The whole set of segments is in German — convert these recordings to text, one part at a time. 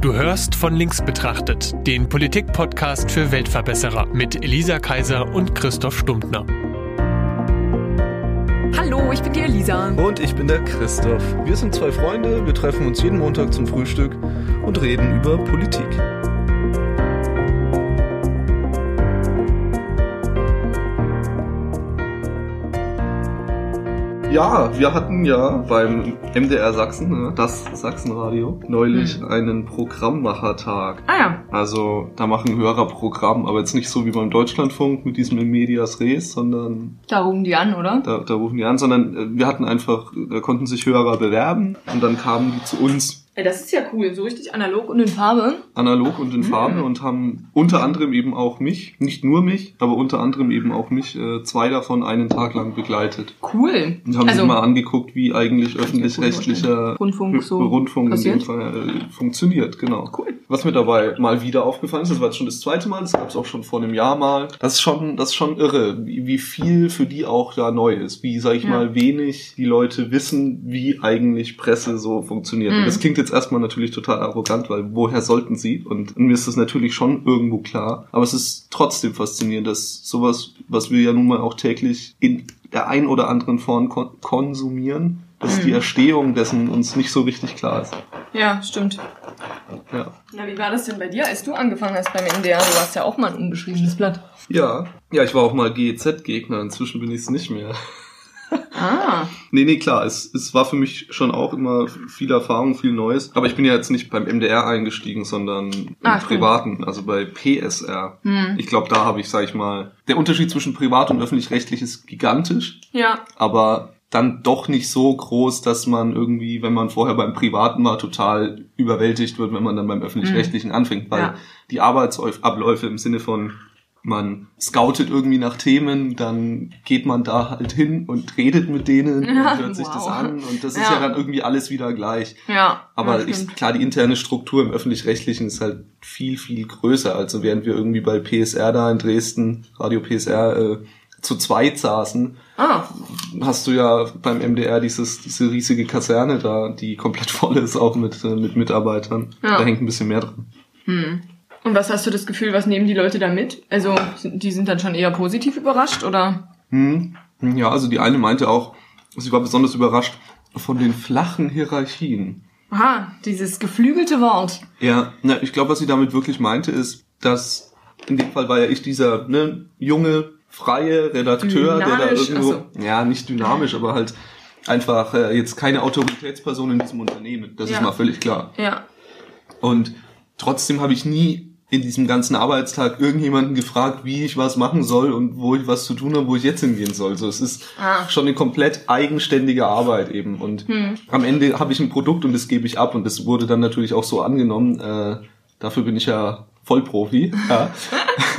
Du hörst von links betrachtet, den Politik-Podcast für Weltverbesserer mit Elisa Kaiser und Christoph Stumptner. Hallo, ich bin die Elisa. Und ich bin der Christoph. Wir sind zwei Freunde, wir treffen uns jeden Montag zum Frühstück und reden über Politik. Ja, wir hatten ja beim MDR Sachsen, ne, das Sachsenradio, neulich mhm. einen Programmmachertag. Ah ja. Also da machen Hörer Programm, aber jetzt nicht so wie beim Deutschlandfunk mit diesem in Medias Res, sondern... Da rufen die an, oder? Da, da rufen die an, sondern äh, wir hatten einfach, da konnten sich Hörer bewerben und dann kamen die zu uns Ey, das ist ja cool, so richtig analog und in Farbe. Analog und in Farbe mhm. und haben unter anderem eben auch mich, nicht nur mich, aber unter anderem eben auch mich, äh, zwei davon einen Tag lang begleitet. Cool. Und haben also, sich mal angeguckt, wie eigentlich öffentlich-rechtlicher Rundfunk, so Rundfunk in dem Fall äh, funktioniert. Genau. Cool. Was mir dabei mal wieder aufgefallen ist, das war jetzt schon das zweite Mal, das gab es auch schon vor einem Jahr mal. Das ist schon, das ist schon irre, wie, wie viel für die auch da neu ist. Wie, sag ich ja. mal, wenig die Leute wissen, wie eigentlich Presse so funktioniert. Mhm. Und das klingt jetzt erstmal natürlich total arrogant, weil woher sollten sie? Und mir ist das natürlich schon irgendwo klar. Aber es ist trotzdem faszinierend, dass sowas, was wir ja nun mal auch täglich in der ein oder anderen Form kon konsumieren, dass mhm. die Erstehung dessen uns nicht so richtig klar ist. Ja, stimmt. Ja. Na, wie war das denn bei dir, als du angefangen hast beim NDR? Du warst ja auch mal ein unbeschriebenes Blatt. Ja, ja, ich war auch mal GEZ-Gegner, inzwischen bin ich es nicht mehr. Ah. nee, nee, klar, es, es war für mich schon auch immer viel Erfahrung, viel Neues. Aber ich bin ja jetzt nicht beim MDR eingestiegen, sondern im ah, Privaten, also bei PSR. Hm. Ich glaube, da habe ich, sag ich mal, der Unterschied zwischen privat und öffentlich-rechtlich ist gigantisch. Ja. Aber dann doch nicht so groß, dass man irgendwie, wenn man vorher beim Privaten war, total überwältigt wird, wenn man dann beim öffentlich-rechtlichen hm. anfängt, weil ja. die Arbeitsabläufe im Sinne von man scoutet irgendwie nach Themen, dann geht man da halt hin und redet mit denen ja, und hört sich wow. das an und das ja. ist ja dann irgendwie alles wieder gleich. Ja. Aber ich, klar, die interne Struktur im öffentlich-rechtlichen ist halt viel, viel größer. Also während wir irgendwie bei PSR da in Dresden, Radio PSR, äh, zu zweit saßen, ah. hast du ja beim MDR dieses, diese riesige Kaserne da, die komplett voll ist, auch mit, äh, mit Mitarbeitern. Ja. Da hängt ein bisschen mehr dran. Hm. Und was hast du das Gefühl, was nehmen die Leute da mit? Also, die sind dann schon eher positiv überrascht, oder? Hm. Ja, also die eine meinte auch, sie war besonders überrascht von den flachen Hierarchien. Aha, dieses geflügelte Wort. Ja, na, ich glaube, was sie damit wirklich meinte, ist, dass in dem Fall war ja ich dieser ne, junge, freie Redakteur, dynamisch, der da irgendwo, so. ja, nicht dynamisch, aber halt einfach äh, jetzt keine Autoritätsperson in diesem Unternehmen. Das ja. ist mal völlig klar. Ja. Und trotzdem habe ich nie in diesem ganzen Arbeitstag irgendjemanden gefragt, wie ich was machen soll und wo ich was zu tun habe, wo ich jetzt hingehen soll. So, es ist ah. schon eine komplett eigenständige Arbeit eben. Und hm. am Ende habe ich ein Produkt und das gebe ich ab und das wurde dann natürlich auch so angenommen. Äh, dafür bin ich ja Vollprofi. Ja.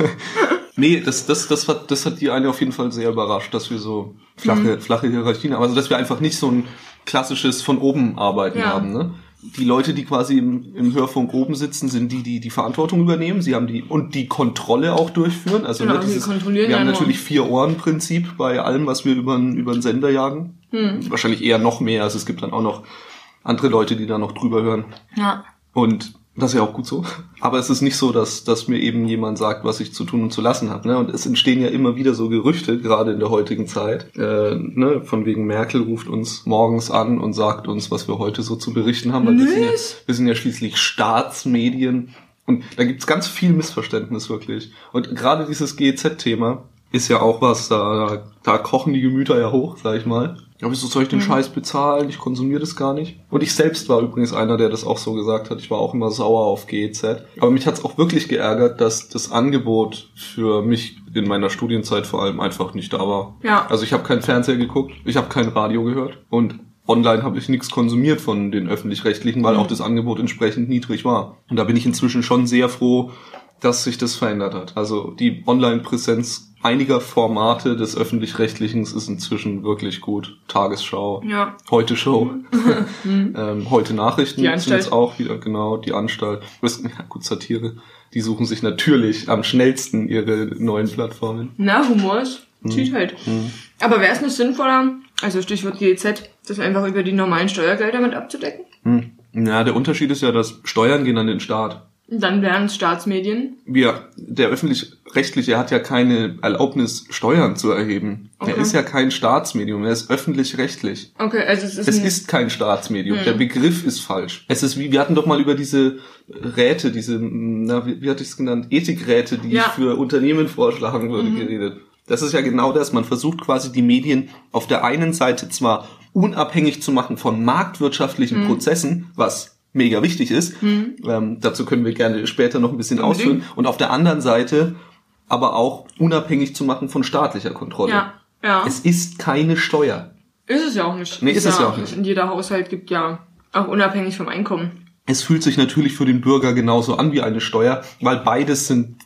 nee, das, das, das, hat, das hat die eine auf jeden Fall sehr überrascht, dass wir so flache, hm. flache Hierarchien haben. Also dass wir einfach nicht so ein klassisches von oben arbeiten ja. haben. Ne? Die Leute, die quasi im, im Hörfunk oben sitzen, sind die, die die Verantwortung übernehmen. Sie haben die und die Kontrolle auch durchführen. Also genau, ne, dieses, wir haben natürlich vier Ohren Prinzip bei allem, was wir über über den Sender jagen. Hm. Wahrscheinlich eher noch mehr. Also es gibt dann auch noch andere Leute, die da noch drüber hören. Ja. Und das ist ja auch gut so. Aber es ist nicht so, dass, dass mir eben jemand sagt, was ich zu tun und zu lassen habe. Ne? Und es entstehen ja immer wieder so Gerüchte, gerade in der heutigen Zeit. Äh, ne? Von wegen Merkel ruft uns morgens an und sagt uns, was wir heute so zu berichten haben. Weil wir sind, ja, wir sind ja schließlich Staatsmedien. Und da gibt's ganz viel Missverständnis wirklich. Und gerade dieses GEZ-Thema ist ja auch was, da, da kochen die Gemüter ja hoch, sag ich mal. Aber wieso soll ich den mhm. Scheiß bezahlen? Ich konsumiere das gar nicht. Und ich selbst war übrigens einer, der das auch so gesagt hat. Ich war auch immer sauer auf GEZ. Aber mich hat's auch wirklich geärgert, dass das Angebot für mich in meiner Studienzeit vor allem einfach nicht da war. Ja. Also ich habe kein Fernseher geguckt, ich habe kein Radio gehört und online habe ich nichts konsumiert von den öffentlich-rechtlichen, weil mhm. auch das Angebot entsprechend niedrig war. Und da bin ich inzwischen schon sehr froh, dass sich das verändert hat. Also die Online-Präsenz einiger Formate des öffentlich-rechtlichen ist inzwischen wirklich gut. Tagesschau, ja. Heute Show, ähm, heute Nachrichten sind jetzt auch wieder genau die Anstalt. Ja, gut Satire. Die suchen sich natürlich am schnellsten ihre neuen Plattformen. Na, Humor ist hm. halt. Hm. Aber wäre es nicht sinnvoller, also Stichwort GEZ, das einfach über die normalen Steuergelder mit abzudecken? Hm. Ja, der Unterschied ist ja, dass Steuern gehen an den Staat. Dann wären es Staatsmedien. Wir, der öffentlich-rechtliche hat ja keine Erlaubnis, Steuern zu erheben. Okay. Er ist ja kein Staatsmedium, er ist öffentlich-rechtlich. Okay, also es ist, Es ist kein Staatsmedium. Der Begriff ist falsch. Es ist wie, wir hatten doch mal über diese Räte, diese, na, wie, wie hatte ich es genannt? Ethikräte, die Ja. ich für Unternehmen vorschlagen würde, geredet. Das ist ja genau das. Man versucht quasi die Medien auf der einen Seite zwar unabhängig zu machen von marktwirtschaftlichen Prozessen, was mega wichtig ist. Ähm, dazu können wir gerne später noch ein bisschen Unbedingt. ausführen. Und auf der anderen Seite aber auch unabhängig zu machen von staatlicher Kontrolle. ja, ja. Es ist keine Steuer. ist es ja auch nicht. Nee, ist es ja auch nicht. Jeder Haushalt gibt ja auch unabhängig vom Einkommen. Es fühlt sich natürlich für den Bürger genauso an wie eine Steuer, weil beides sind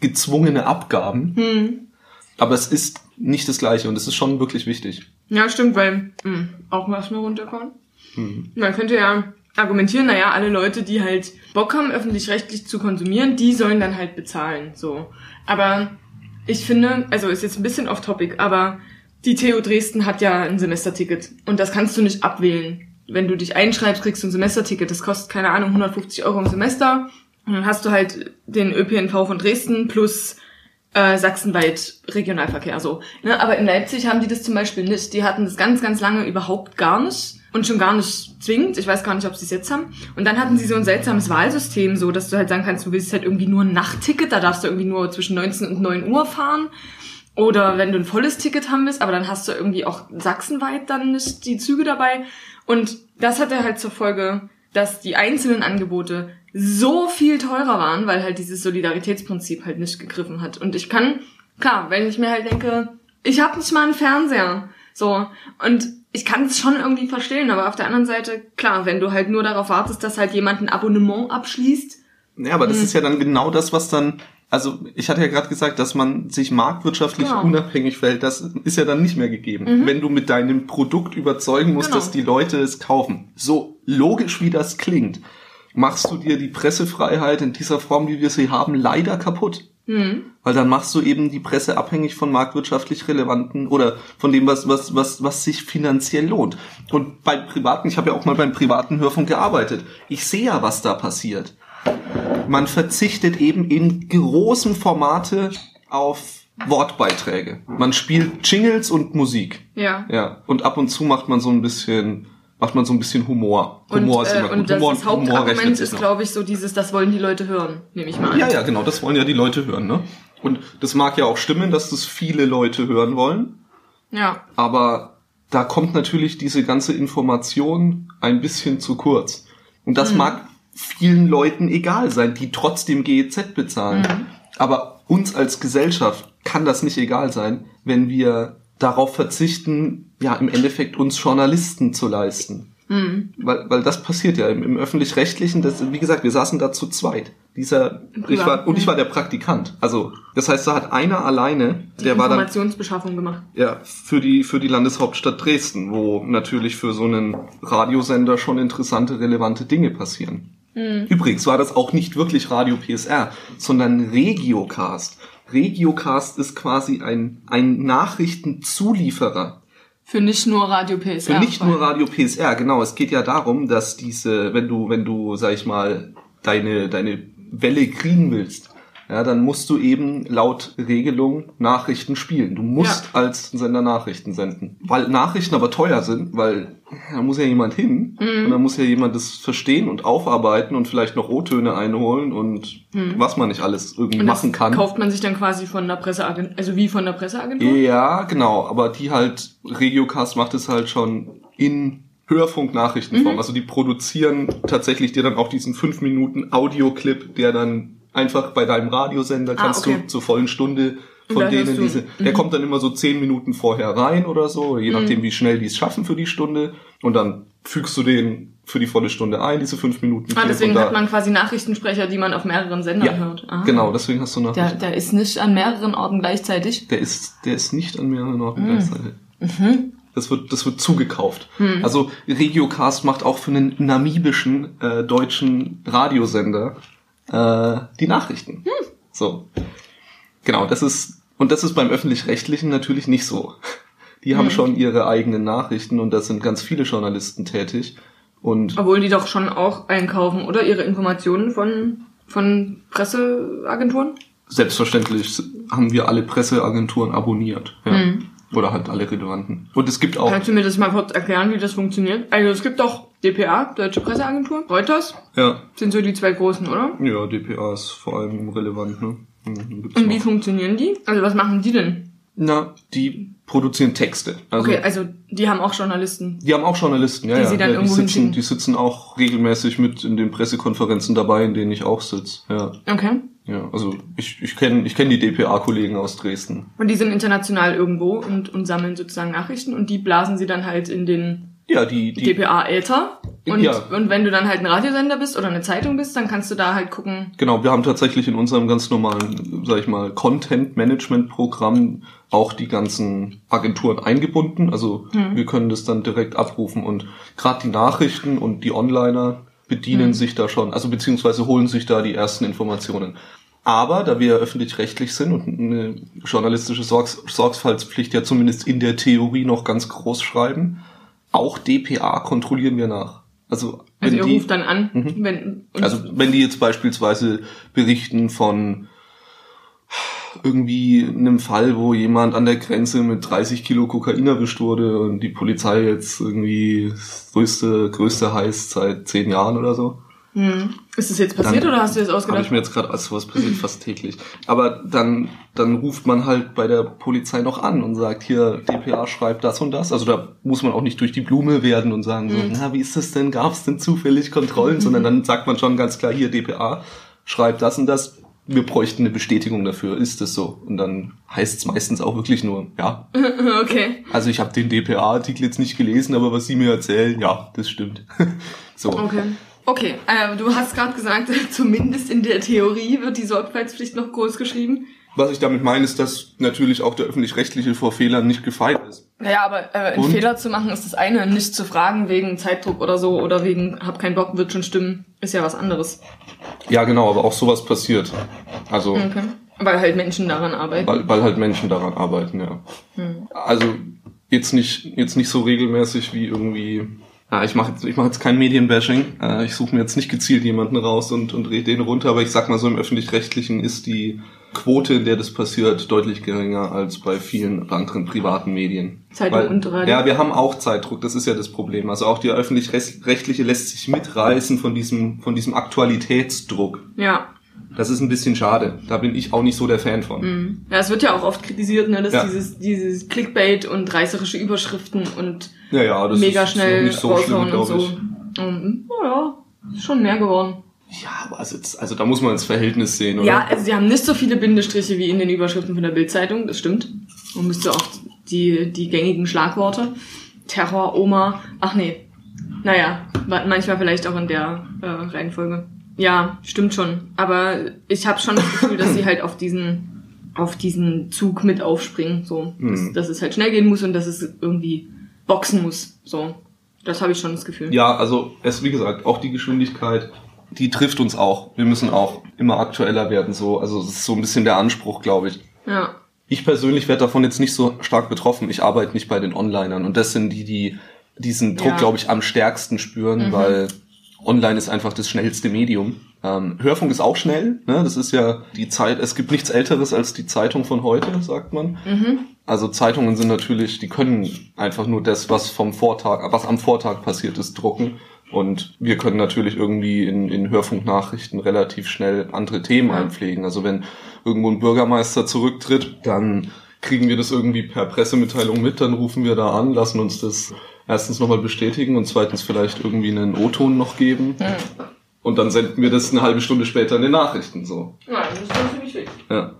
gezwungene Abgaben. Hm. Aber es ist nicht das Gleiche und es ist schon wirklich wichtig. Ja, stimmt, weil mh, auch was mir runterkommt. Hm. Man könnte ja argumentieren, naja, alle Leute, die halt Bock haben, öffentlich-rechtlich zu konsumieren, die sollen dann halt bezahlen. So. Aber ich finde, also ist jetzt ein bisschen off-topic, aber die TU Dresden hat ja ein Semesterticket und das kannst du nicht abwählen. Wenn du dich einschreibst, kriegst du ein Semesterticket. Das kostet, keine Ahnung, 150 Euro im Semester. Und dann hast du halt den ÖPNV von Dresden plus äh, sachsenweit Regionalverkehr so. Ne? Aber in Leipzig haben die das zum Beispiel nicht. Die hatten das ganz, ganz lange überhaupt gar nicht und schon gar nicht zwingend. Ich weiß gar nicht, ob sie es jetzt haben. Und dann hatten sie so ein seltsames Wahlsystem, so dass du halt sagen kannst, du willst halt irgendwie nur ein Nachtticket, da darfst du irgendwie nur zwischen 19 und 9 Uhr fahren. Oder wenn du ein volles Ticket haben willst, aber dann hast du irgendwie auch sachsenweit dann nicht die Züge dabei. Und das hatte halt zur Folge, dass die einzelnen Angebote so viel teurer waren, weil halt dieses Solidaritätsprinzip halt nicht gegriffen hat. Und ich kann, klar, wenn ich mir halt denke, ich habe nicht mal einen Fernseher, so, und ich kann es schon irgendwie verstehen, aber auf der anderen Seite, klar, wenn du halt nur darauf wartest, dass halt jemand ein Abonnement abschließt, Ja, aber das Hm. ist ja dann genau das, was dann, also ich hatte ja gerade gesagt, dass man sich marktwirtschaftlich Genau. unabhängig verhält, das ist ja dann nicht mehr gegeben. Wenn du mit deinem Produkt überzeugen musst, Mhm. Genau. dass die Leute es kaufen. So logisch wie das klingt, machst du dir die Pressefreiheit in dieser Form, wie wir sie haben, leider kaputt. Hm, Weil dann machst du eben die Presse abhängig von marktwirtschaftlich relevanten oder von dem, was, was, was, was sich finanziell lohnt. Und beim Privaten, ich habe ja auch mal beim privaten Hörfunk gearbeitet. Ich sehe ja, was da passiert. Man verzichtet eben in großem Formate auf Wortbeiträge. Man spielt Jingles und Musik. ja. Ja. Und ab und zu macht man so ein bisschen, macht man so ein bisschen Humor. Und, Humor ist äh, immer und gut. das, Humor, das Humor rechnet Hauptargument ist, glaube ich, so dieses, das wollen die Leute hören, nehme ich mal an. Ja, ja, genau, das wollen ja die Leute hören, ne? Und das mag ja auch stimmen, dass das viele Leute hören wollen, ja. aber da kommt natürlich diese ganze Information ein bisschen zu kurz. Und das mag vielen Leuten egal sein, die trotzdem GEZ bezahlen. Aber uns als Gesellschaft kann das nicht egal sein, wenn wir darauf verzichten, ja, im Endeffekt uns Journalisten zu leisten. Weil, weil das passiert ja im, im öffentlich-rechtlichen, das, wie gesagt, wir saßen da zu zweit. Dieser, ich war, und ich war der Praktikant. Also, das heißt, da hat einer alleine, der war dann Informationsbeschaffung gemacht. ja, für die, für die Landeshauptstadt Dresden, wo natürlich für so einen Radiosender schon interessante, relevante Dinge passieren. Übrigens war das auch nicht wirklich Radio PSR, sondern Regiocast. Regiocast ist quasi ein, ein Nachrichtenzulieferer. Für nicht nur Radio PSR. Für nicht nur Radio PSR, genau. Es geht ja darum, dass diese, wenn du, wenn du, sag ich mal, deine, deine Welle kriegen willst, ja, dann musst du eben laut Regelung Nachrichten spielen. Du musst Ja. als Sender Nachrichten senden. Weil Nachrichten aber teuer sind, weil da muss ja jemand hin Mhm. und da muss ja jemand das verstehen und aufarbeiten und vielleicht noch O-Töne einholen und was man nicht alles irgendwie Mhm. Und machen kann. kauft man sich dann quasi von der Presseagentur, also wie von der Presseagentur? Ja, genau, aber die halt, Regiocast macht es halt schon in Hörfunknachrichtenform. Mhm. Also die produzieren tatsächlich dir dann auch diesen 5 Minuten Audioclip, der dann einfach bei deinem Radiosender Ah, kannst okay. du zur vollen Stunde von denen diese, der kommt dann immer so 10 Minuten vorher rein oder so, je Mhm. nachdem wie schnell die es schaffen für die Stunde und dann fügst du den für die volle Stunde ein, diese 5 Minuten. Ah, deswegen hat man quasi Nachrichtensprecher, die man auf mehreren Sendern ja, hört. Ah. genau, deswegen hast du noch Der, der ist nicht an mehreren Orten gleichzeitig. Der ist, der ist nicht an mehreren Mhm. Orten gleichzeitig. Das wird, das wird zugekauft. Mhm. Also Regiocast macht auch für einen namibischen äh, deutschen Radiosender äh, die Nachrichten. Hm. So. Genau, das ist, und das ist beim öffentlich-rechtlichen natürlich nicht so. Die Hm. haben schon ihre eigenen Nachrichten und da sind ganz viele Journalisten tätig. Und Obwohl die doch schon auch einkaufen, oder? Ihre Informationen von, von Presseagenturen? selbstverständlich haben wir alle Presseagenturen abonniert. Ja. Mhm. Oder halt alle relevanten. Und es gibt auch, Kannst du mir das mal kurz erklären, wie das funktioniert? Also es gibt doch DPA, Deutsche Presseagentur, Reuters, ja, sind so die zwei großen, oder? ja, DPA ist vor allem relevant, ne? Und wie noch- funktionieren die? Also was machen die denn? Na, die produzieren Texte. Also, Okay, also die haben auch Journalisten. Die haben auch Journalisten, ja, Die ja. sie dann ja die, sitzen, die sitzen auch regelmäßig mit in den Pressekonferenzen dabei, in denen ich auch sitze. Ja, Okay. ja. Also ich, ich kenne ich kenn die DPA-Kollegen aus Dresden. Und die sind international irgendwo und, und sammeln sozusagen Nachrichten und die blasen sie dann halt in den Ja, die, die DPA-Äther. Und, Ja. und wenn du dann halt ein Radiosender bist oder eine Zeitung bist, dann kannst du da halt gucken. Genau, wir haben tatsächlich in unserem ganz normalen, sag ich mal, Content-Management-Programm auch die ganzen Agenturen eingebunden. Also wir können das dann direkt abrufen und gerade die Nachrichten und die Onliner bedienen sich da schon, also beziehungsweise holen sich da die ersten Informationen. Aber da wir öffentlich-rechtlich sind und eine journalistische Sorgs Sorgfaltspflicht ja zumindest in der Theorie noch ganz groß schreiben, auch DPA kontrollieren wir nach. Also, Also wenn ihr die, ruft dann an, wenn und also wenn die jetzt beispielsweise berichten von irgendwie einem Fall, wo jemand an der Grenze mit 30 Kilo Kokain erwischt wurde und die Polizei jetzt irgendwie größte, größte heißt seit zehn Jahren oder so. Hm. ist das jetzt passiert Dann oder hast du das Habe ausgedacht? ich mir jetzt gerade, also was passiert fast täglich. Aber dann, dann ruft man halt bei der Polizei noch an und sagt, hier, DPA schreibt das und das. Also da muss man auch nicht durch die Blume werden und sagen so, Mhm. na, wie ist das denn? Gab es denn zufällig Kontrollen? Sondern dann sagt man schon ganz klar, hier, DPA schreibt das und das. Wir bräuchten eine Bestätigung dafür. Ist das so? Und dann heißt es meistens auch wirklich nur, ja. okay. Also ich habe den DPA-Artikel jetzt nicht gelesen, aber was Sie mir erzählen, ja, das stimmt. so. Okay. Okay, äh, du hast gerade gesagt, zumindest in der Theorie wird die Sorgfaltspflicht noch groß geschrieben. Was ich damit meine, ist, dass natürlich auch der öffentlich-rechtliche vor Fehlern nicht gefeit ist. Naja, aber äh, einen Und? Fehler zu machen ist das eine, nicht zu fragen wegen Zeitdruck oder so oder wegen hab keinen Bock, wird schon stimmen, ist ja was anderes. Ja, genau, aber auch sowas passiert. Also, Okay. Weil halt Menschen daran arbeiten. weil, weil halt Menschen daran arbeiten, ja. Also jetzt nicht, jetzt nicht so regelmäßig wie irgendwie. Ja, ich mache jetzt, ich mach jetzt kein Medienbashing. Äh, Ich suche mir jetzt nicht gezielt jemanden raus und, und rede den runter, aber ich sag mal so, im öffentlich-rechtlichen ist die Quote, in der das passiert, deutlich geringer als bei vielen anderen privaten Medien. Zeitung und Radio. Ja, wir haben auch Zeitdruck, das ist ja das Problem. Also auch die öffentlich-rechtliche lässt sich mitreißen von diesem, von diesem Aktualitätsdruck. Ja. Das ist ein bisschen schade. Da bin ich auch nicht so der Fan von. Mhm. Ja, es wird ja auch oft kritisiert, ne, dass Ja. dieses, dieses Clickbait und reißerische Überschriften und Ja, ja, das mega ist, schnell nicht so schlimm, und so. ich. Und, ja, ist schon mehr geworden. Ja, aber also, also da muss man ins Verhältnis sehen, oder? Ja, also sie haben nicht so viele Bindestriche wie in den Überschriften von der Bildzeitung, das stimmt. Man müsste auch die, die gängigen Schlagworte. Terror, Oma, ach nee. Naja, manchmal vielleicht auch in der äh, Reihenfolge. Ja, stimmt schon. Aber ich habe schon das Gefühl, dass sie halt auf diesen, auf diesen Zug mit aufspringen. So, dass, Mhm. dass es halt schnell gehen muss und dass es irgendwie boxen muss. So, das habe ich schon das Gefühl. Ja, also es wie gesagt, auch die Geschwindigkeit, die trifft uns auch. Wir müssen auch immer aktueller werden. So, also das ist so ein bisschen der Anspruch, glaube ich. Ja. Ich persönlich werde davon jetzt nicht so stark betroffen. Ich arbeite nicht bei den Onlinern und das sind die, die diesen Druck, Ja. glaube ich, am stärksten spüren, Mhm. weil Online ist einfach das schnellste Medium. Ähm, Hörfunk ist auch schnell, ne? Das ist ja die Zeit, es gibt nichts älteres als die Zeitung von heute, sagt man. Mhm. Also Zeitungen sind natürlich, die können einfach nur das, was vom Vortag, was am Vortag passiert ist, drucken. Und wir können natürlich irgendwie in, in Hörfunknachrichten relativ schnell andere Themen einpflegen. Also wenn irgendwo ein Bürgermeister zurücktritt, dann kriegen wir das irgendwie per Pressemitteilung mit, dann rufen wir da an, lassen uns das erstens nochmal bestätigen und zweitens vielleicht irgendwie einen O-Ton noch geben. Mhm. Und dann senden wir das eine halbe Stunde später in den Nachrichten so. Ja, das ist schon ziemlich wichtig. Ja.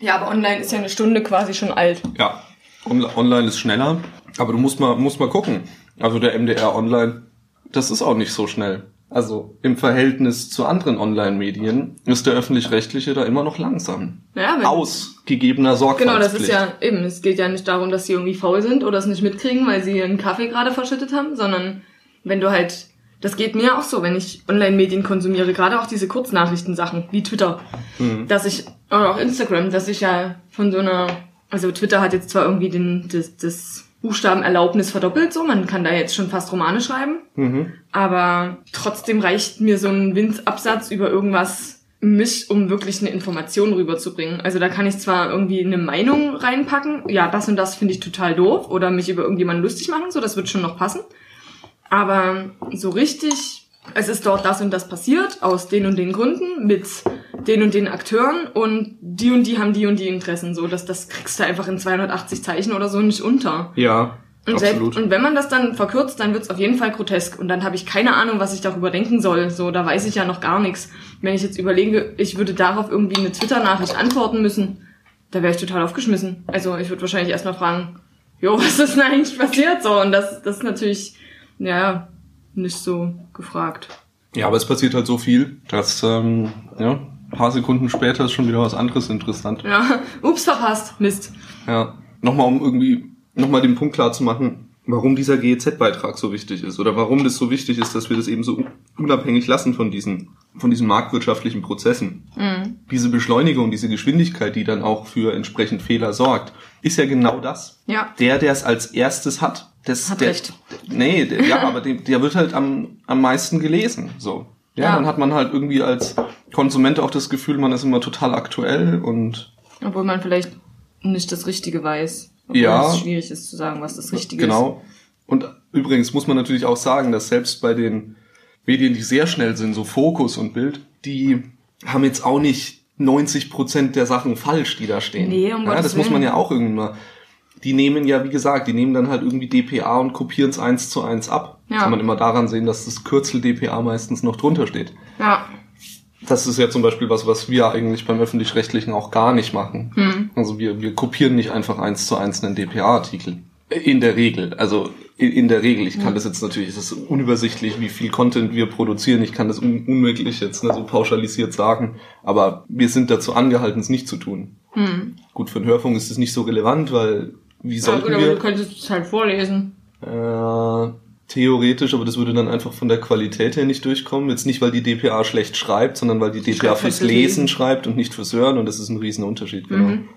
Ja, aber online ist ja eine Stunde quasi schon alt. Ja, On- online ist schneller, aber du musst mal, musst mal gucken. Also der MDR Online, das ist auch nicht so schnell. Also im Verhältnis zu anderen Online-Medien ist der öffentlich-rechtliche da immer noch langsam. Ja, wenn, Aus gegebener Genau, Sorgfaltspflicht. das ist ja eben, es geht ja nicht darum, dass sie irgendwie faul sind oder es nicht mitkriegen, weil sie ihren Kaffee gerade verschüttet haben, sondern wenn du halt, das geht mir auch so, wenn ich Online-Medien konsumiere, gerade auch diese Kurznachrichtensachen, wie Twitter, Mhm. dass ich, oder auch Instagram, dass ich ja von so einer, also Twitter hat jetzt zwar irgendwie den, das, das Buchstabenerlaubnis verdoppelt, so. Man kann da jetzt schon fast Romane schreiben. Mhm. Aber trotzdem reicht mir so ein Winzabsatz über irgendwas mich, um wirklich eine Information rüberzubringen. Also da kann ich zwar irgendwie eine Meinung reinpacken, ja, das und das finde ich total doof, oder mich über irgendjemanden lustig machen, so, das wird schon noch passen. Aber so richtig, es ist dort das und das passiert, aus den und den Gründen, mit den und den Akteuren und die und die haben die und die Interessen, so, dass das kriegst du einfach in 280 Zeichen oder so nicht unter. Ja, Und, selbst, absolut. und wenn man das dann verkürzt, dann wird's auf jeden Fall grotesk. Und dann habe ich keine Ahnung, was ich darüber denken soll. So, da weiß ich ja noch gar nichts. Wenn ich jetzt überlege, ich würde darauf irgendwie eine Twitter-Nachricht antworten müssen, da wäre ich total aufgeschmissen. Also ich würde wahrscheinlich erstmal fragen, jo, was ist denn eigentlich passiert? So, und das, das ist natürlich, ja, nicht so gefragt. Ja, aber es passiert halt so viel, dass ähm, ja, paar Sekunden später ist schon wieder was anderes interessant. Ja, ups, verpasst. Mist. Ja, nochmal um irgendwie nochmal den Punkt klar zu machen, warum dieser GEZ-Beitrag so wichtig ist oder warum das so wichtig ist, dass wir das eben so unabhängig lassen von diesen von diesen marktwirtschaftlichen Prozessen. Mhm. Diese Beschleunigung, diese Geschwindigkeit, die dann auch für entsprechend Fehler sorgt, ist ja genau das. Ja. Der, der es als erstes hat, das, Hat der, recht. Nee, der, ja, aber der, der wird halt am, am meisten gelesen. So. Ja, Ja. dann hat man halt irgendwie als Konsument auch das Gefühl, man ist immer total aktuell und Obwohl man vielleicht nicht das Richtige weiß. Obwohl Ja. es schwierig ist zu sagen, was das Richtige ist. genau. Und übrigens muss man natürlich auch sagen, dass selbst bei den Medien, die sehr schnell sind, so Fokus und Bild, die haben jetzt auch nicht 90 Prozent der Sachen falsch, die da stehen. Nee, um ja, Gottes das muss man Willen. ja auch irgendwann mal. Die nehmen ja, wie gesagt, die nehmen dann halt irgendwie DPA und kopieren es eins zu eins ab. Ja. Kann man immer daran sehen, dass das Kürzel DPA meistens noch drunter steht. Ja. Das ist ja zum Beispiel was, was wir eigentlich beim Öffentlich-Rechtlichen auch gar nicht machen. Hm. Also wir, wir kopieren nicht einfach eins zu eins einen DPA-Artikel. In der Regel. Also in, der Regel. Ich kann das jetzt natürlich, es ist unübersichtlich, wie viel Content wir produzieren. Ich kann das un unmöglich jetzt ne, so pauschalisiert sagen. Aber wir sind dazu angehalten, es nicht zu tun. Hm. Gut, für den Hörfunk ist es nicht so relevant, weil wie Ja, sollten gut, aber du wir... könntest es halt vorlesen. Äh, theoretisch, aber das würde dann einfach von der Qualität her nicht durchkommen. Jetzt nicht, weil die DPA schlecht schreibt, sondern weil die DPA schreibt halt fürs Lesen schreibt und nicht fürs Hören und das ist ein riesen Unterschied, genau. Mhm.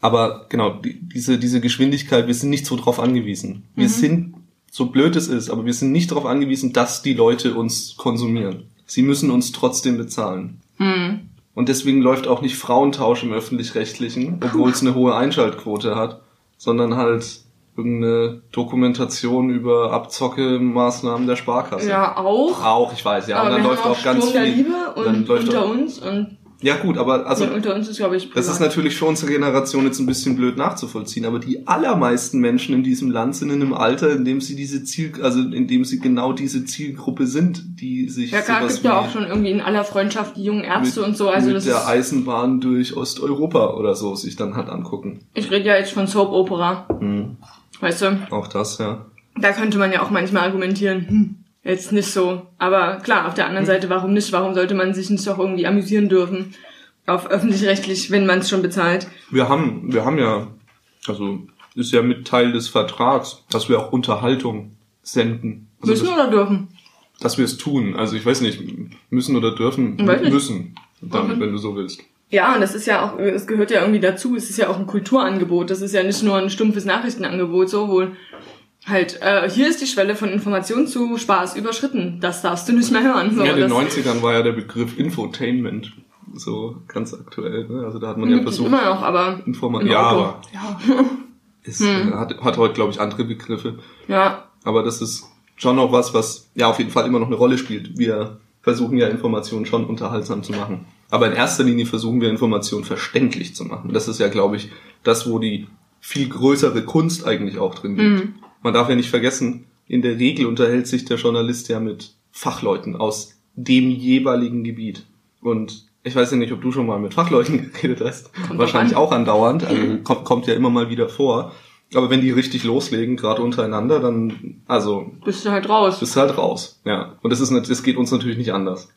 Aber genau, die, diese, diese Geschwindigkeit, wir sind nicht so drauf angewiesen. Mhm. Wir sind, so blöd es ist, aber wir sind nicht darauf angewiesen, dass die Leute uns konsumieren. Sie müssen uns trotzdem bezahlen. Hm. Und deswegen läuft auch nicht Frauentausch im Öffentlich-Rechtlichen, obwohl es eine hohe Einschaltquote hat, sondern halt irgendeine Dokumentation über Abzocke-Maßnahmen der Sparkasse. Ja, auch. Auch, ich weiß, ja. aber und dann läuft haben auch ganz Sturm viel. Liebe dann und läuft unter auch, uns und ja gut, aber also unter uns ist, glaube ich, das ist privat. natürlich für unsere Generation jetzt ein bisschen blöd nachzuvollziehen, aber die allermeisten Menschen in diesem Land sind in einem Alter, in dem sie diese Ziel, also in dem sie genau diese Zielgruppe sind, die sich Ja, klar, gibt ja auch schon irgendwie in aller Freundschaft die jungen Ärzte mit, und so. Also mit das der Eisenbahn durch Osteuropa oder so sich dann halt angucken. ich rede ja jetzt von Soap Opera. Mhm. Weißt du, Auch das, ja. da könnte man ja auch manchmal argumentieren, hm, jetzt nicht so. Aber klar, auf der Hm. anderen Seite, warum nicht? Warum sollte man sich nicht auch irgendwie amüsieren dürfen? Auf öffentlich-rechtlich, wenn man es schon bezahlt. Wir haben, wir haben ja, also ist ja mit Teil des Vertrags, dass wir auch Unterhaltung senden. Also Müssen das, oder dürfen? dass wir es tun. Also ich weiß nicht, müssen oder dürfen, Weiß nicht. müssen. Dann, Mhm. wenn du so willst. Ja, und das ist ja auch, es gehört ja irgendwie dazu, es ist ja auch ein Kulturangebot. Das ist ja nicht nur ein stumpfes Nachrichtenangebot, so wohl halt, äh, hier ist die Schwelle von Information zu Spaß überschritten. Das darfst du nicht mehr hören. So, ja, in den das 90ern war ja der Begriff Infotainment so ganz aktuell. Ne? Also da hat man ja versucht, immer noch, aber Informa im ja, aber ja. es Hm. äh, hat, hat heute, glaube ich, andere Begriffe. ja, Aber das ist schon noch was, was ja auf jeden Fall immer noch eine Rolle spielt. Wir versuchen ja Informationen schon unterhaltsam zu machen. Aber in erster Linie versuchen wir Informationen verständlich zu machen. Das ist ja, glaube ich, das, wo die viel größere Kunst eigentlich auch drin liegt. Mhm. Man darf ja nicht vergessen, in der Regel unterhält sich der Journalist ja mit Fachleuten aus dem jeweiligen Gebiet. Und ich weiß ja nicht, ob du schon mal mit Fachleuten geredet hast. Kommt Wahrscheinlich drauf auch andauernd. Also kommt, kommt ja immer mal wieder vor. Aber wenn die richtig loslegen, gerade untereinander, dann, also, bist du halt raus. bist du halt raus. Ja. Und das ist, das geht uns natürlich nicht anders.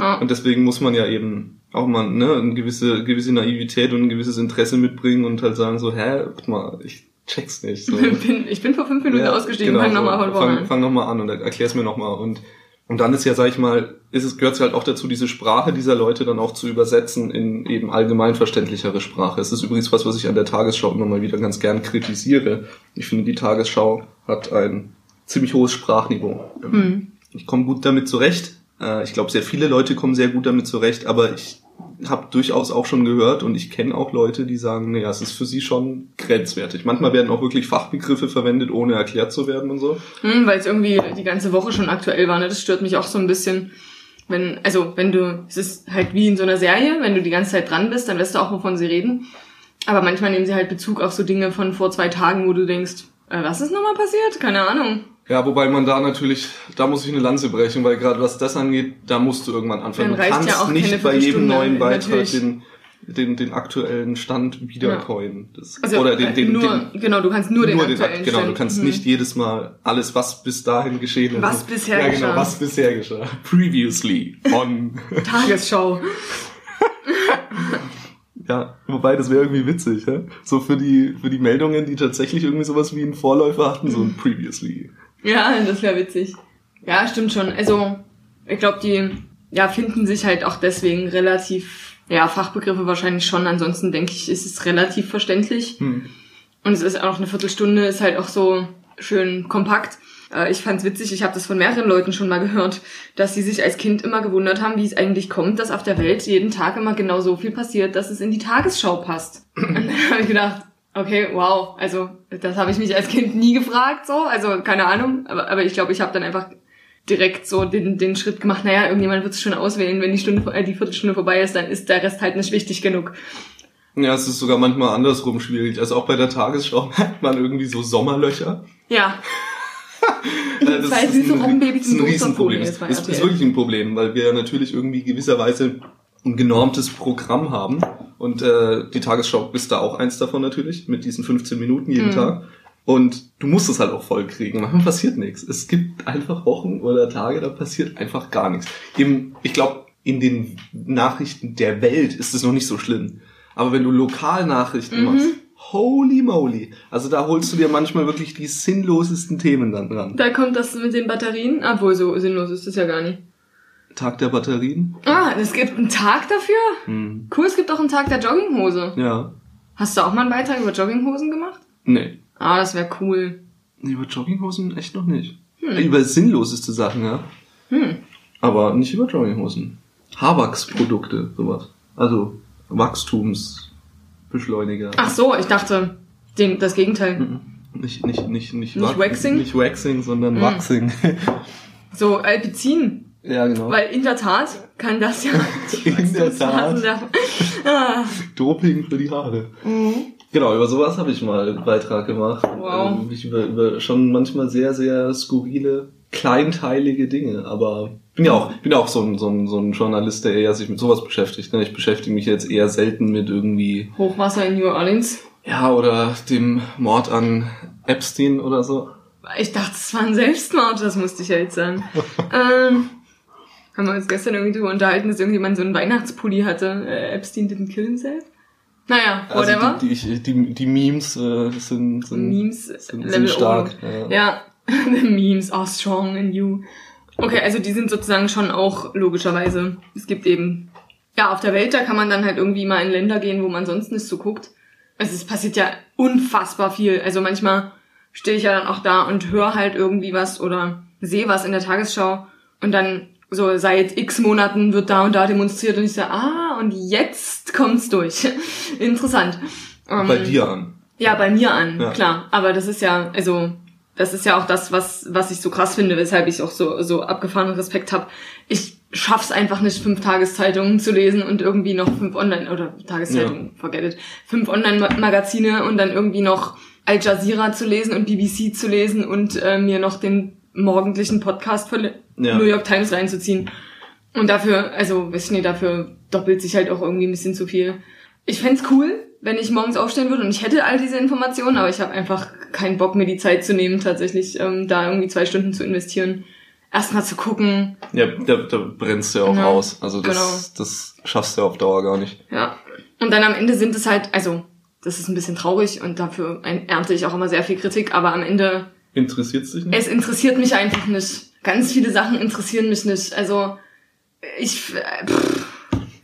Ja. Und deswegen muss man ja eben auch mal, ne, eine gewisse, gewisse Naivität und ein gewisses Interesse mitbringen und halt sagen so, hä, warte mal, ich check's nicht. So. Ich bin, ich bin vor fünf Minuten Ja, ausgestiegen, genau fang so. nochmal von vorne Fang, an. fang nochmal an und erklär's mir nochmal. Und Und dann ist ja, sag ich mal, ist es, gehört halt auch dazu, diese Sprache dieser Leute dann auch zu übersetzen in eben allgemeinverständlichere Sprache. Es ist übrigens was, was ich an der Tagesschau immer mal wieder ganz gern kritisiere. Ich finde, die Tagesschau hat ein ziemlich hohes Sprachniveau. Hm. Ich komme gut damit zurecht. Äh, Ich glaube, sehr viele Leute kommen sehr gut damit zurecht, aber ich habe durchaus auch schon gehört und ich kenne auch Leute, die sagen, naja, es ist für sie schon grenzwertig. Manchmal werden auch wirklich Fachbegriffe verwendet, ohne erklärt zu werden und so. Hm, Weil es irgendwie die ganze Woche schon aktuell war, ne? Das stört mich auch so ein bisschen. Wenn, also wenn du, es ist halt wie in so einer Serie, wenn du die ganze Zeit dran bist, dann weißt du auch, wovon sie reden. Aber manchmal nehmen sie halt Bezug auf so Dinge von vor zwei Tagen, wo du denkst, äh, was ist nochmal passiert? Keine Ahnung. Ja, wobei man da natürlich, da muss ich eine Lanze brechen, weil gerade was das angeht, da musst du irgendwann anfangen. Dann Du kannst ja auch nicht bei jedem neuen Beitrag den, den, den aktuellen Stand wiedercoinen. Das, Also oder den, den, nur, den, genau, du kannst nur den nur den, aktuellen genau, du kannst Mhm. nicht jedes Mal alles, was bis dahin geschehen ist. Was bisher ja, genau, geschah. was bisher geschah. Previously on. Tagesschau. ja, wobei das wäre irgendwie witzig, hä? So für die, für die Meldungen, die tatsächlich irgendwie sowas wie einen Vorläufer hatten, so ein Previously. Ja, das wäre witzig. Ja, stimmt schon. Also, ich glaube, die ja, finden sich halt auch deswegen relativ, ja, Fachbegriffe wahrscheinlich schon. Ansonsten denke ich, ist es relativ verständlich. Hm. Und es ist auch eine Viertelstunde, ist halt auch so schön kompakt. Äh, Ich fand's witzig, ich habe das von mehreren Leuten schon mal gehört, dass sie sich als Kind immer gewundert haben, wie es eigentlich kommt, dass auf der Welt jeden Tag immer genau so viel passiert, dass es in die Tagesschau passt. Und dann habe ich gedacht, okay, wow, also das habe ich mich als Kind nie gefragt, so, also keine Ahnung, aber, aber ich glaube, ich habe dann einfach direkt so den, den Schritt gemacht, naja, irgendjemand wird es schon auswählen, wenn die Stunde, äh, die Viertelstunde vorbei ist, dann ist der Rest halt nicht wichtig genug. Ja, es ist sogar manchmal andersrum schwierig. Also auch bei der Tagesschau merkt man irgendwie so Sommerlöcher. Ja, Äh, Zwei süße ein- Robbenbabys das ist ein Riesenproblem. Ist, das ist, ist wirklich ein Problem, weil wir natürlich irgendwie gewisserweise ein genormtes Programm haben. Und äh, die Tagesschau ist da auch eins davon natürlich, mit diesen 15 Minuten jeden Mhm. Tag. Und du musst es halt auch voll kriegen. Manchmal passiert nichts. Es gibt einfach Wochen oder Tage, da passiert einfach gar nichts. Im, ich glaube, in den Nachrichten der Welt ist es noch nicht so schlimm. Aber wenn du Lokalnachrichten Mhm. machst, holy moly. Also da holst du dir manchmal wirklich die sinnlosesten Themen dann dran. Da kommt das mit den Batterien, obwohl so sinnlos ist das ja gar nicht. Tag der Batterien. Ah, es gibt einen Tag dafür? Hm. Cool, es gibt auch einen Tag der Jogginghose. Ja. Hast du auch mal einen Beitrag über Jogginghosen gemacht? Nee. Ah, das wäre cool. Über Jogginghosen echt noch nicht. Hm. Über sinnloseste Sachen, ja. Hm. Aber nicht über Jogginghosen. Haarwachsprodukte, sowas. Also Wachstumsbeschleuniger. Ach so, ich dachte, den, das Gegenteil. Mhm. Nicht, nicht, nicht, nicht, Nicht Waxing? Nicht Waxing, sondern Mhm. Waxing. So, Alpizin. Ja, genau. Weil in der Tat kann das ja... In der Tat. Ah. Doping für die Haare. Genau, über sowas habe ich mal einen Beitrag gemacht. Wow. Ähm, Ich über, über schon manchmal sehr, sehr skurrile, kleinteilige Dinge. Aber bin ja auch, bin ja auch so ein, so, ein, so ein Journalist, der eher sich mit sowas beschäftigt. Ne? Ich beschäftige mich jetzt eher selten mit irgendwie, Hochwasser in New Orleans. ja, oder dem Mord an Epstein oder so. Ich dachte, es war ein Selbstmord, das musste ich ja jetzt sagen. ähm, haben wir uns gestern irgendwie drüber unterhalten, dass irgendjemand so einen Weihnachtspulli hatte. Äh, Epstein didn't kill himself. Naja, whatever. Also die, die, die, die Memes äh, sind, sind, Memes sind, Level sind stark. oben. Ja. Ja, the memes are strong in you. Okay, also die sind sozusagen schon auch logischerweise. Es gibt eben, ja, auf der Welt, da kann man dann halt irgendwie mal in Länder gehen, wo man sonst nicht so guckt. Also es passiert ja unfassbar viel. Also manchmal stehe ich ja dann auch da und höre halt irgendwie was oder sehe was in der Tagesschau und dann so seit x Monaten wird da und da demonstriert und ich so, ah, und jetzt kommt's durch. Interessant. Bei Ähm, dir an. ja, bei mir an, Ja. klar. Aber das ist ja, also, das ist ja auch das, was, was ich so krass finde, weshalb ich auch so, so abgefahrenen Respekt habe. Ich schaff's einfach nicht, fünf Tageszeitungen zu lesen und irgendwie noch fünf Online, oder Tageszeitungen, forget it, fünf Online-Magazine und dann irgendwie noch Al Jazeera zu lesen und BBC zu lesen und äh, mir noch den morgendlichen Podcast von Ja. New York Times reinzuziehen. Und dafür, also, weiß ich nicht, dafür doppelt sich halt auch irgendwie ein bisschen zu viel. Ich fänd's cool, wenn ich morgens aufstehen würde und ich hätte all diese Informationen, aber ich habe einfach keinen Bock, mir die Zeit zu nehmen, tatsächlich ähm, da irgendwie zwei Stunden zu investieren. Erstmal zu gucken, Ja, da, da brennst du ja auch Ja, aus. Also das, genau. das schaffst du auf Dauer gar nicht. ja. Und dann am Ende sind es halt, also, das ist ein bisschen traurig und dafür ernte ich auch immer sehr viel Kritik, aber am Ende Interessiert dich nicht? Es interessiert mich einfach nicht. Ganz viele Sachen interessieren mich nicht. Also ich pff,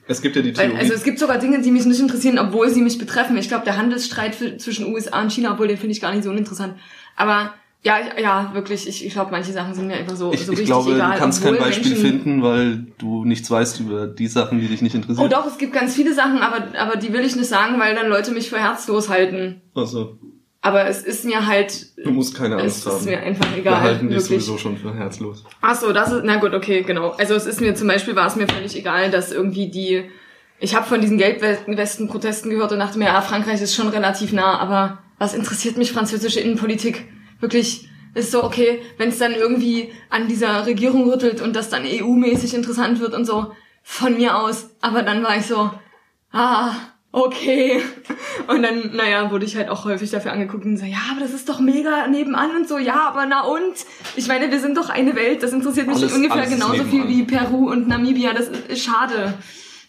Es gibt ja die Theorie. also es gibt sogar Dinge, die mich nicht interessieren, obwohl sie mich betreffen. Ich glaube, der Handelsstreit zwischen USA und China, obwohl den finde ich gar nicht so uninteressant. Aber ja, ja, wirklich, ich, ich glaube, manche Sachen sind mir einfach so, ich, so ich richtig glaube, egal. du kannst kein Beispiel Menschen- finden, weil du nichts weißt über die Sachen, die dich nicht interessieren. Oh doch, es gibt ganz viele Sachen, aber, aber die will ich nicht sagen, weil dann Leute mich für herzlos halten. Also, Aber es ist mir halt, du musst keine es Angst haben. ist mir einfach Wir egal. halten dich wirklich. sowieso schon für herzlos. Ach so, das ist, na gut, okay, genau. Also es ist mir zum Beispiel, war es mir völlig egal, dass irgendwie die, ich habe von diesen Gelbwesten-Protesten gehört und dachte mir, ja, Frankreich ist schon relativ nah, aber was interessiert mich französische Innenpolitik? Wirklich, ist so, okay, wenn es dann irgendwie an dieser Regierung rüttelt und das dann EU-mäßig interessant wird und so, von mir aus. Aber dann war ich so, ah, okay. Und dann, naja, wurde ich halt auch häufig dafür angeguckt und so, ja, aber das ist doch mega nebenan und so, ja, aber na und? Ich meine, wir sind doch eine Welt, das interessiert mich Alles- ungefähr genauso viel wie Peru und Namibia, das ist, ist schade.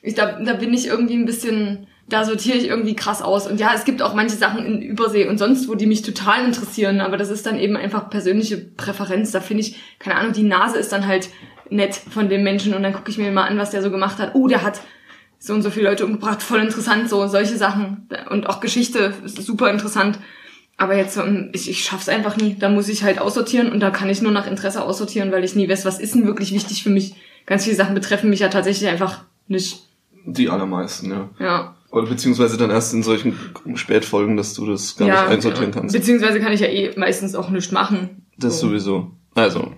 Ich, da, da bin ich irgendwie ein bisschen, da sortiere ich irgendwie krass aus. Und ja, es gibt auch manche Sachen in Übersee und sonst, wo die mich total interessieren, aber das ist dann eben einfach persönliche Präferenz. Da finde ich, keine Ahnung, die Nase ist dann halt nett von dem Menschen und dann gucke ich mir mal an, was der so gemacht hat. Oh, der hat so und so viele Leute umgebracht, voll interessant, so solche Sachen. Und auch Geschichte ist super interessant. Aber jetzt, so, ich, ich schaff's einfach nie. Da muss ich halt aussortieren und da kann ich nur nach Interesse aussortieren, weil ich nie weiß, was ist denn wirklich wichtig für mich. Ganz viele Sachen betreffen mich ja tatsächlich einfach nicht. Die allermeisten, ja. Ja. Oder beziehungsweise dann erst in solchen Spätfolgen, dass du das gar ja, nicht einsortieren kannst. Beziehungsweise kann ich ja eh meistens auch nichts machen. Das So. sowieso. Also,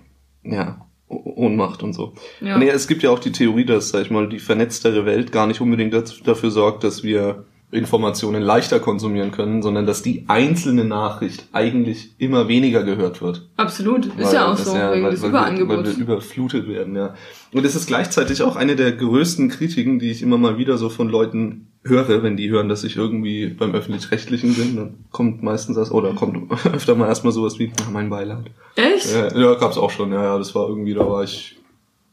ja, Ohnmacht und so. Ja. Nee, es gibt ja auch die Theorie, dass, sag ich mal, die vernetztere Welt gar nicht unbedingt dafür sorgt, dass wir Informationen leichter konsumieren können, sondern dass die einzelne Nachricht eigentlich immer weniger gehört wird. Absolut. Ist Weil ja auch so, wegen weil, des weil, wir, weil Überangebots. wir überflutet werden, ja. Und es ist gleichzeitig auch eine der größten Kritiken, die ich immer mal wieder so von Leuten höre, wenn die hören, dass ich irgendwie beim Öffentlich-Rechtlichen bin, dann kommt meistens das, oder kommt öfter mal erstmal sowas wie, ach, mein Beileid. Echt? Ja, ja, gab's auch schon, ja, ja, das war irgendwie, da war ich,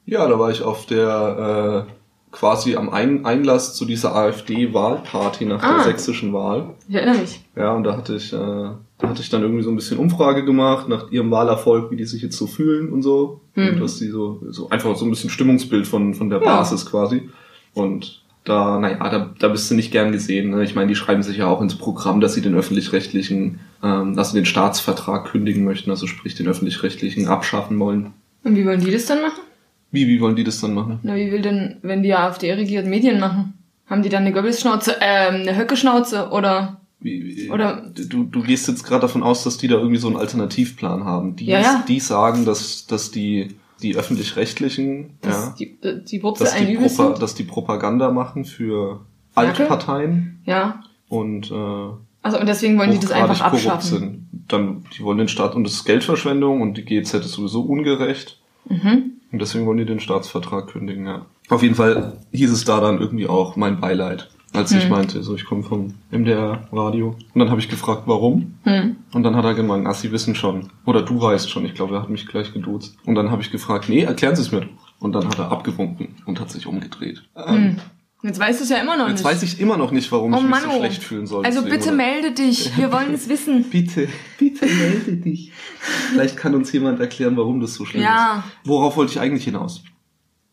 ja, da war ich auf der, äh, quasi am Ein Einlass zu dieser AfD-Wahlparty nach Ah. der sächsischen Wahl. Ich erinnere mich. Ja, und da hatte ich, äh, da hatte ich dann irgendwie so ein bisschen Umfrage gemacht nach ihrem Wahlerfolg, wie die sich jetzt so fühlen und so. Mhm. Und dass die so, so einfach so ein bisschen Stimmungsbild von, von der Ja. Basis quasi. Und da, naja, da, da bist du nicht gern gesehen. Ne? Ich meine, die schreiben sich ja auch ins Programm, dass sie den öffentlich-rechtlichen, ähm, also den Staatsvertrag kündigen möchten, also sprich den öffentlich-rechtlichen abschaffen wollen. Und wie wollen die das dann machen? Wie, wie wollen die das dann machen? Na, wie will denn, wenn die AfD regiert, Medien machen? Haben die dann eine Goebbels-Schnauze, ähm, eine Höcke-Schnauze oder? Wie, wie, Oder- du, du gehst jetzt gerade davon aus, dass die da irgendwie so einen Alternativplan haben. Die, Ja, ja. die sagen, dass, dass die, die öffentlich-rechtlichen, Dass ja, die, äh, die Wurzel dass ein die, Propa sind? dass die Propaganda machen für? Altparteien Ja. und äh, Also, und deswegen wollen die das einfach abschaffen. Dann, die wollen den Staat, und das ist Geldverschwendung und die GZ ist sowieso ungerecht. Mhm. Und deswegen wollen die den Staatsvertrag kündigen, ja. Auf jeden Fall hieß es da dann irgendwie auch mein Beileid, als ich Hm. meinte, so ich komme vom MDR-Radio. Und dann habe ich gefragt, warum? Hm. Und dann hat er gemeint, ach, Sie wissen schon. Oder du weißt schon. Ich glaube, er hat mich gleich geduzt. Und dann habe ich gefragt, nee, erklären Sie es mir doch. Und dann hat er abgewunken und hat sich umgedreht. Ähm, Hm. Jetzt weißt du es ja immer noch Jetzt nicht. weiß ich immer noch nicht, warum oh ich mich Mann, so oh. schlecht fühlen soll. Also bitte oder? melde dich. Wir wollen es wissen. Bitte, bitte melde dich. Vielleicht kann uns jemand erklären, warum das so schlimm Ja. ist. Worauf wollte ich eigentlich hinaus?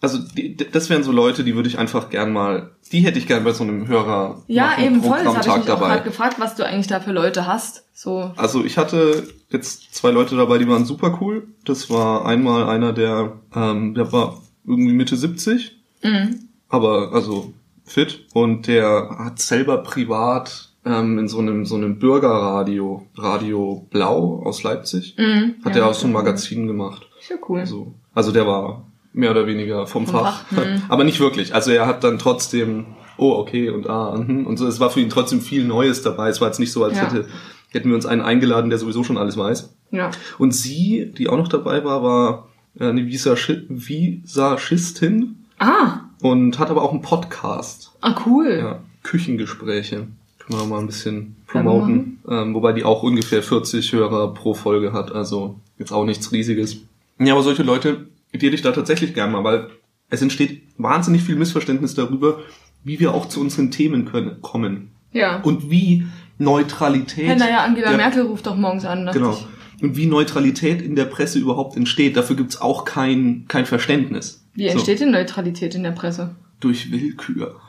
Also die, das wären so Leute, die würde ich einfach gern mal, die hätte ich gern bei so einem Hörer Ja, eben voll. Das habe ich mich auch dabei. gerade gefragt, was du eigentlich da für Leute hast. So. Also ich hatte jetzt zwei Leute dabei, die waren super cool. Das war einmal einer, der, ähm, der war irgendwie Mitte 70, Mhm. Aber also fit und der hat selber privat ähm, in so einem so einem Bürgerradio, Radio Blau aus Leipzig, Mhm. hat ja, er auch so ein Magazin gemacht. Ist ja cool. Also, also der war mehr oder weniger vom, Vom Fach, Fach, mhm. aber nicht wirklich. Also er hat dann trotzdem, oh okay und ah mhm, und so. Es war für ihn trotzdem viel Neues dabei. Es war jetzt nicht so, als Ja. hätte hätten wir uns einen eingeladen, der sowieso schon alles weiß. Ja. Und sie, die auch noch dabei war, war äh, eine Visagistin Visagistin Ah. Und hat aber auch einen Podcast. Ah, cool. Ja, Küchengespräche. Können wir mal ein bisschen promoten. Ähm, wobei die auch ungefähr 40 Hörer pro Folge hat, also jetzt auch nichts Riesiges. Ja, aber solche Leute, die hätte ich da tatsächlich gern mal, weil es entsteht wahnsinnig viel Missverständnis darüber, wie wir auch zu unseren Themen können, kommen. Ja. Und wie Neutralität. Ja, naja, Angela der- Merkel ruft doch morgens an. Genau. ich. und wie Neutralität in der Presse überhaupt entsteht. Dafür gibt's auch kein, kein Verständnis. Wie entsteht denn Neutralität in der Presse? Durch Willkür.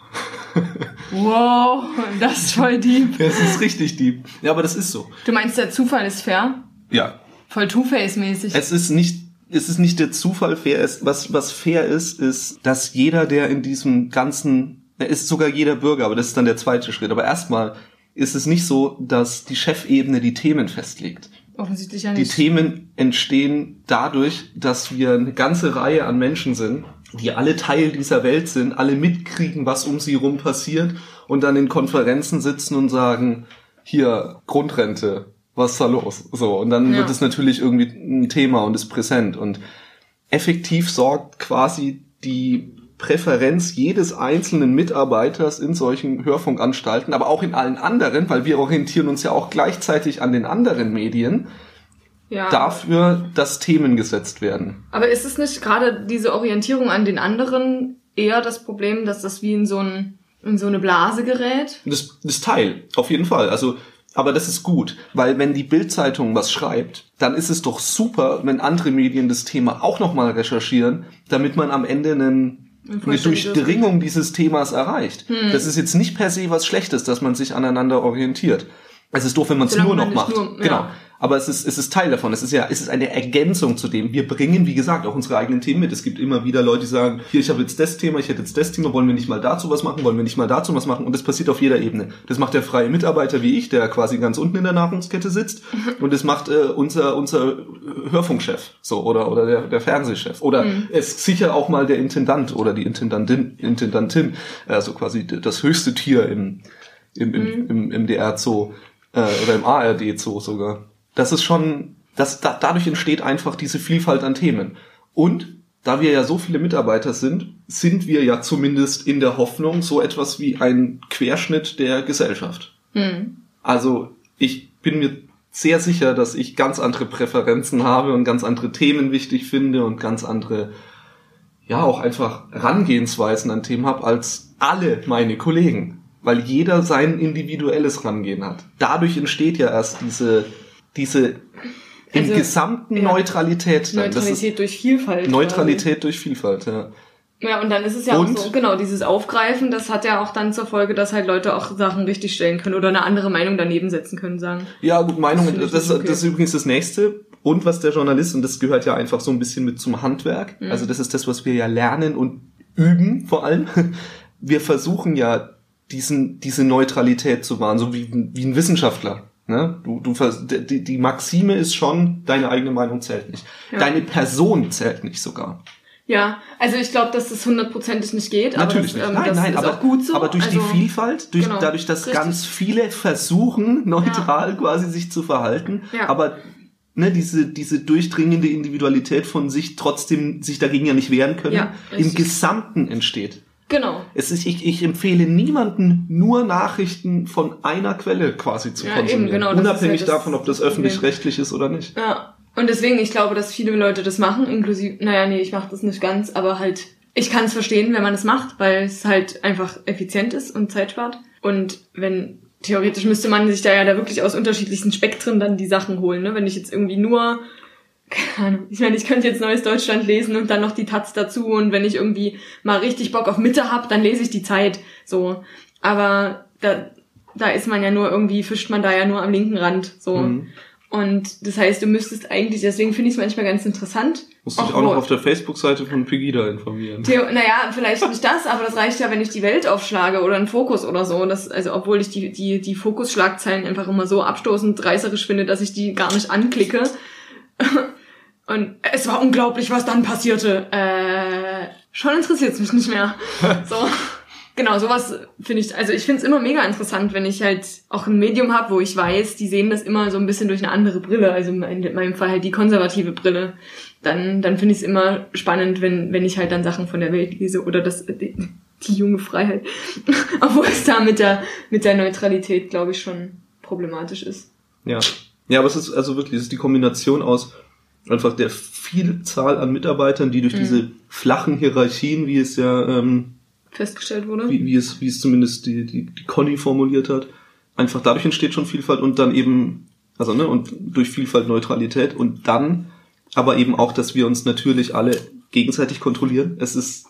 Wow, das ist voll deep. Das ist richtig deep. Ja, aber das ist so. Du meinst, der Zufall ist fair? Ja. Voll Two-Face-mäßig. Es ist nicht, es ist nicht der Zufall fair. Es, was, was fair ist, ist, dass jeder, der in diesem ganzen, er ist sogar jeder Bürger, aber das ist dann der zweite Schritt. Aber erstmal ist es nicht so, dass die Chefebene die Themen festlegt. Offensichtlich ja Die nicht. Themen entstehen dadurch, dass wir eine ganze Reihe an Menschen sind, die alle Teil dieser Welt sind, alle mitkriegen, was um sie rum passiert und dann in Konferenzen sitzen und sagen, hier, Grundrente, was ist da los? So, und dann Ja. wird es natürlich irgendwie ein Thema und ist präsent und effektiv sorgt quasi die Präferenz jedes einzelnen Mitarbeiters in solchen Hörfunkanstalten, aber auch in allen anderen, weil wir orientieren uns ja auch gleichzeitig an den anderen Medien, ja. dafür, dass Themen gesetzt werden. Aber ist es nicht gerade diese Orientierung an den anderen eher das Problem, dass das wie in so, ein, in so eine Blase gerät? Das, das Teil, auf jeden Fall. Also, aber das ist gut, weil wenn die Bildzeitung was schreibt, dann ist es doch super, wenn andere Medien das Thema auch nochmal recherchieren, damit man am Ende einen, eine vollständiges- Durchdringung dieses Themas erreicht. Hm. Das ist jetzt nicht per se was Schlechtes, dass man sich aneinander orientiert. Es ist doof, wenn man es nur noch macht. nur- ja. Genau. Aber es ist, es ist Teil davon. Es ist ja, es ist eine Ergänzung zu dem. Wir bringen, wie gesagt, auch unsere eigenen Themen mit. Es gibt immer wieder Leute, die sagen, hier, ich habe jetzt das Thema, ich hätte jetzt das Thema, wollen wir nicht mal dazu was machen, wollen wir nicht mal dazu was machen? Und das passiert auf jeder Ebene. Das macht der freie Mitarbeiter wie ich, der quasi ganz unten in der Nahrungskette sitzt. Und das macht äh, unser, unser Hörfunkchef, so, oder, oder der, der Fernsehchef. Oder es ist sicher auch mal der Intendant oder die Intendantin, Intendantin, also quasi das höchste Tier im, im, im, im, im DR Zoo äh, oder im ARD Zoo sogar. Das ist schon, das, da, dadurch entsteht einfach diese Vielfalt an Themen. Und da wir ja so viele Mitarbeiter sind, sind wir ja zumindest in der Hoffnung so etwas wie ein Querschnitt der Gesellschaft. Hm. Also ich bin mir sehr sicher, dass ich ganz andere Präferenzen habe und ganz andere Themen wichtig finde und ganz andere, ja, auch einfach Rangehensweisen an Themen habe als alle meine Kollegen. Weil jeder sein individuelles Rangehen hat. Dadurch entsteht ja erst diese, diese im Also, gesamten ja. Neutralität. dann. Neutralität durch Vielfalt. Neutralität durch Vielfalt, ja. Ja, und dann ist es ja Und? auch so, genau, dieses Aufgreifen, das hat ja auch dann zur Folge, dass halt Leute auch Sachen richtig stellen können oder eine andere Meinung daneben setzen können, sagen. Ja, gut, Meinung, Das das, ich das, okay. ist übrigens das nächste. Und was der Journalist, und das gehört ja einfach so ein bisschen mit zum Handwerk. Mhm. Also das ist das, was wir ja lernen und üben vor allem. Wir versuchen ja diesen, diese Neutralität zu wahren, so wie, wie ein Wissenschaftler. Ne? Du, du, die, die Maxime ist schon, deine eigene Meinung zählt nicht. Ja. Deine Person zählt nicht sogar. Ja, also ich glaube, dass das hundertprozentig nicht geht, Natürlich aber das, nicht. ähm, nein, nein, aber, gut so. aber durch also, die Vielfalt, durch, genau, dadurch, dass richtig. ganz viele versuchen, neutral quasi sich zu verhalten, Ja. aber ne, diese, diese durchdringende Individualität von sich trotzdem sich dagegen ja nicht wehren können, Ja, im. Gesamten entsteht. Genau. Es ist, ich, ich empfehle niemanden nur Nachrichten von einer Quelle quasi zu Ja, konsumieren. eben, genau, Unabhängig halt davon, ob das öffentlich-rechtlich ist oder nicht. Ja. Und deswegen, ich glaube, dass viele Leute das machen, inklusive, naja, nee, ich mache das nicht ganz, aber halt, ich kann es verstehen, wenn man es macht, weil es halt einfach effizient ist und Zeit spart. Und wenn, theoretisch müsste man sich da ja da wirklich aus unterschiedlichsten Spektren dann die Sachen holen, ne? Wenn ich jetzt irgendwie nur, keine Ahnung, ich meine, ich könnte jetzt Neues Deutschland lesen und dann noch die Taz dazu und wenn ich irgendwie mal richtig Bock auf Mitte hab, dann lese ich die Zeit, so. Aber da, da ist man ja nur irgendwie, fischt man da ja nur am linken Rand, so. Mhm. Und das heißt, du müsstest eigentlich, deswegen finde ich es manchmal ganz interessant. Musst dich auch auch noch auf der Facebook-Seite von Pegida informieren. Theo, naja, vielleicht nicht das, aber das reicht ja, wenn ich die Welt aufschlage oder einen Fokus oder so. Das, also obwohl ich die, die, die Fokusschlagzeilen einfach immer so abstoßend reißerisch finde, dass ich die gar nicht anklicke. Und es war unglaublich, was dann passierte. Äh, schon interessiert's mich nicht mehr. So. Genau, sowas finde ich, also ich finde es immer mega interessant, wenn ich halt auch ein Medium habe, wo ich weiß, die sehen das immer so ein bisschen durch eine andere Brille, also in meinem Fall halt die konservative Brille. Dann, dann finde ich es immer spannend, wenn, wenn ich halt dann Sachen von der Welt lese oder das, die, die junge Freiheit. Obwohl es da mit der, mit der Neutralität, glaube ich, schon problematisch ist. Ja. Ja, aber es ist also wirklich, es ist die Kombination aus einfach der Vielzahl an Mitarbeitern, die Mhm. durch diese flachen Hierarchien, wie es ja, ähm, Festgestellt wurde. wie, wie es, wie es zumindest die, die, die Conny formuliert hat, einfach dadurch entsteht schon Vielfalt und dann eben Also, ne, und durch Vielfalt Neutralität und dann aber eben auch, dass wir uns natürlich alle gegenseitig kontrollieren. Es ist,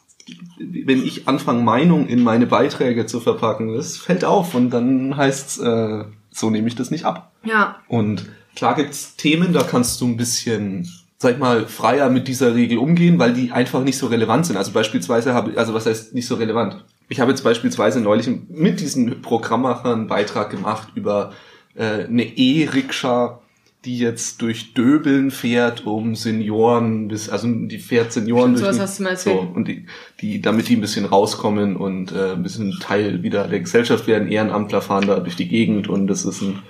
wenn ich anfange, Meinung in meine Beiträge zu verpacken, das fällt auf und dann heißt's, äh, so nehme ich das nicht ab. Ja. Und klar gibt's Themen, da kannst du ein bisschen, sag ich mal, freier mit dieser Regel umgehen, weil die einfach nicht so relevant sind. Also beispielsweise habe, also was heißt nicht so relevant? Ich habe jetzt beispielsweise neulich mit diesen Programmmachern einen Beitrag gemacht über äh, eine E-Rikscha, die jetzt durch Döbeln fährt, um Senioren bis, also die fährt Senioren Stimmt, durch sowas hast du mal so, und die, die, damit die ein bisschen rauskommen und äh, ein bisschen Teil wieder der Gesellschaft werden. Ehrenamtler fahren da durch die Gegend und das ist ein,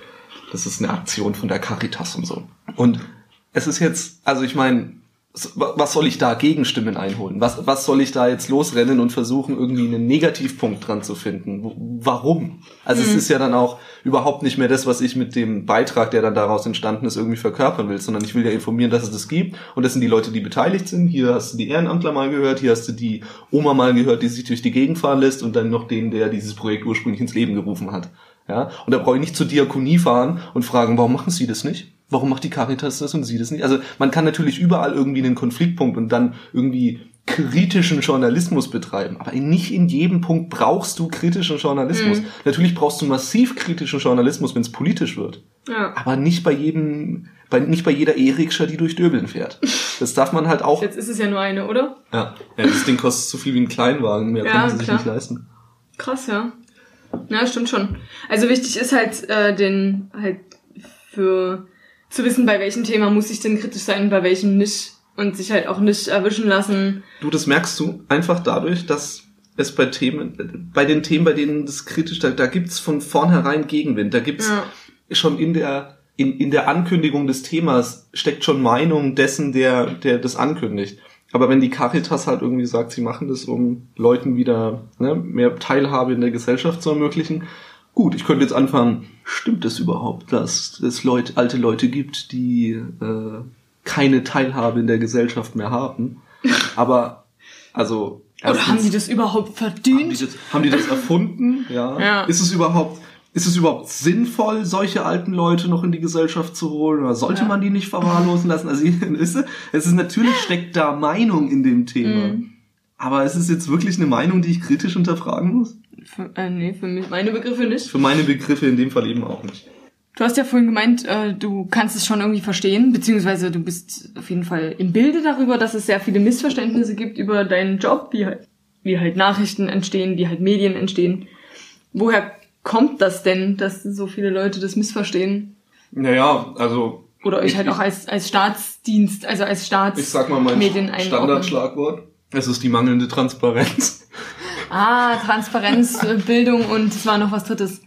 das ist eine Aktion von der Caritas und so. Und es ist jetzt, also ich meine, was soll ich da Gegenstimmen einholen? Was, was soll ich da jetzt losrennen und versuchen, irgendwie einen Negativpunkt dran zu finden? Warum? Also es ist ja dann auch überhaupt nicht mehr das, was ich mit dem Beitrag, der dann daraus entstanden ist, irgendwie verkörpern will, sondern ich will ja informieren, dass es das gibt und das sind die Leute, die beteiligt sind. Hier hast du die Ehrenamtler mal gehört, hier hast du die Oma mal gehört, die sich durch die Gegend fahren lässt und dann noch den, der dieses Projekt ursprünglich ins Leben gerufen hat. Ja, und da brauche ich nicht zur Diakonie fahren und fragen, warum machen Sie das nicht? Warum macht die Caritas das und Sie das nicht? Also man kann natürlich überall irgendwie einen Konfliktpunkt und dann irgendwie kritischen Journalismus betreiben. Aber nicht in jedem Punkt brauchst du kritischen Journalismus. Natürlich brauchst du massiv kritischen Journalismus, wenn es politisch wird. Ja. Aber nicht bei jedem, bei, nicht bei jeder E-Rikscha, die durch Döbeln fährt. Das darf man halt auch. Jetzt ist es ja nur eine, oder? Ja, ja das Ding kostet so viel wie ein Kleinwagen. Mehr Ja, können sie sich klar. nicht leisten. Krass, ja. Ja, stimmt schon. Also wichtig ist halt, äh, den halt für zu wissen, bei welchem Thema muss ich denn kritisch sein, bei welchem nicht. Und sich halt auch nicht erwischen lassen. Du, das merkst du einfach dadurch, dass es bei Themen, bei den Themen, bei denen das kritisch, da, da gibt's von vornherein Gegenwind. Da gibt's Ja. schon in der, in, in der Ankündigung des Themas steckt schon Meinung dessen, der, der das ankündigt. Aber wenn die Caritas halt irgendwie sagt, sie machen das, um Leuten wieder ne, mehr Teilhabe in der Gesellschaft zu ermöglichen, gut, ich könnte jetzt anfangen, stimmt es überhaupt, dass es Leute, alte Leute gibt, die äh, keine Teilhabe in der Gesellschaft mehr haben? Aber, also... Oder haben erstens- die das überhaupt haben die verdient? das, haben die das erfunden? Ja. Ja. Ist es überhaupt, ist es überhaupt sinnvoll, solche alten Leute noch in die Gesellschaft zu holen? Oder sollte Ja. man die nicht verwahrlosen lassen? Also, es ist natürlich steckt da Meinung in dem Thema. Mhm. Aber ist es jetzt wirklich eine Meinung, die ich kritisch hinterfragen muss? Für, äh, nee, für mich, meine Begriffe nicht. Für meine Begriffe in dem Fall eben auch nicht. Du hast ja vorhin gemeint, äh, du kannst es schon irgendwie verstehen, beziehungsweise du bist auf jeden Fall im Bilde darüber, dass es sehr viele Missverständnisse gibt über deinen Job, wie halt, wie halt Nachrichten entstehen, wie halt Medien entstehen. Woher kommt das denn, dass so viele Leute das missverstehen? Naja, also. Oder euch ich, halt auch als, als Staatsdienst, also als Staats... Ich sag mal mein. Standardschlagwort. Es ist die mangelnde Transparenz. Ah, Transparenz, äh, Bildung und es war noch was drittes.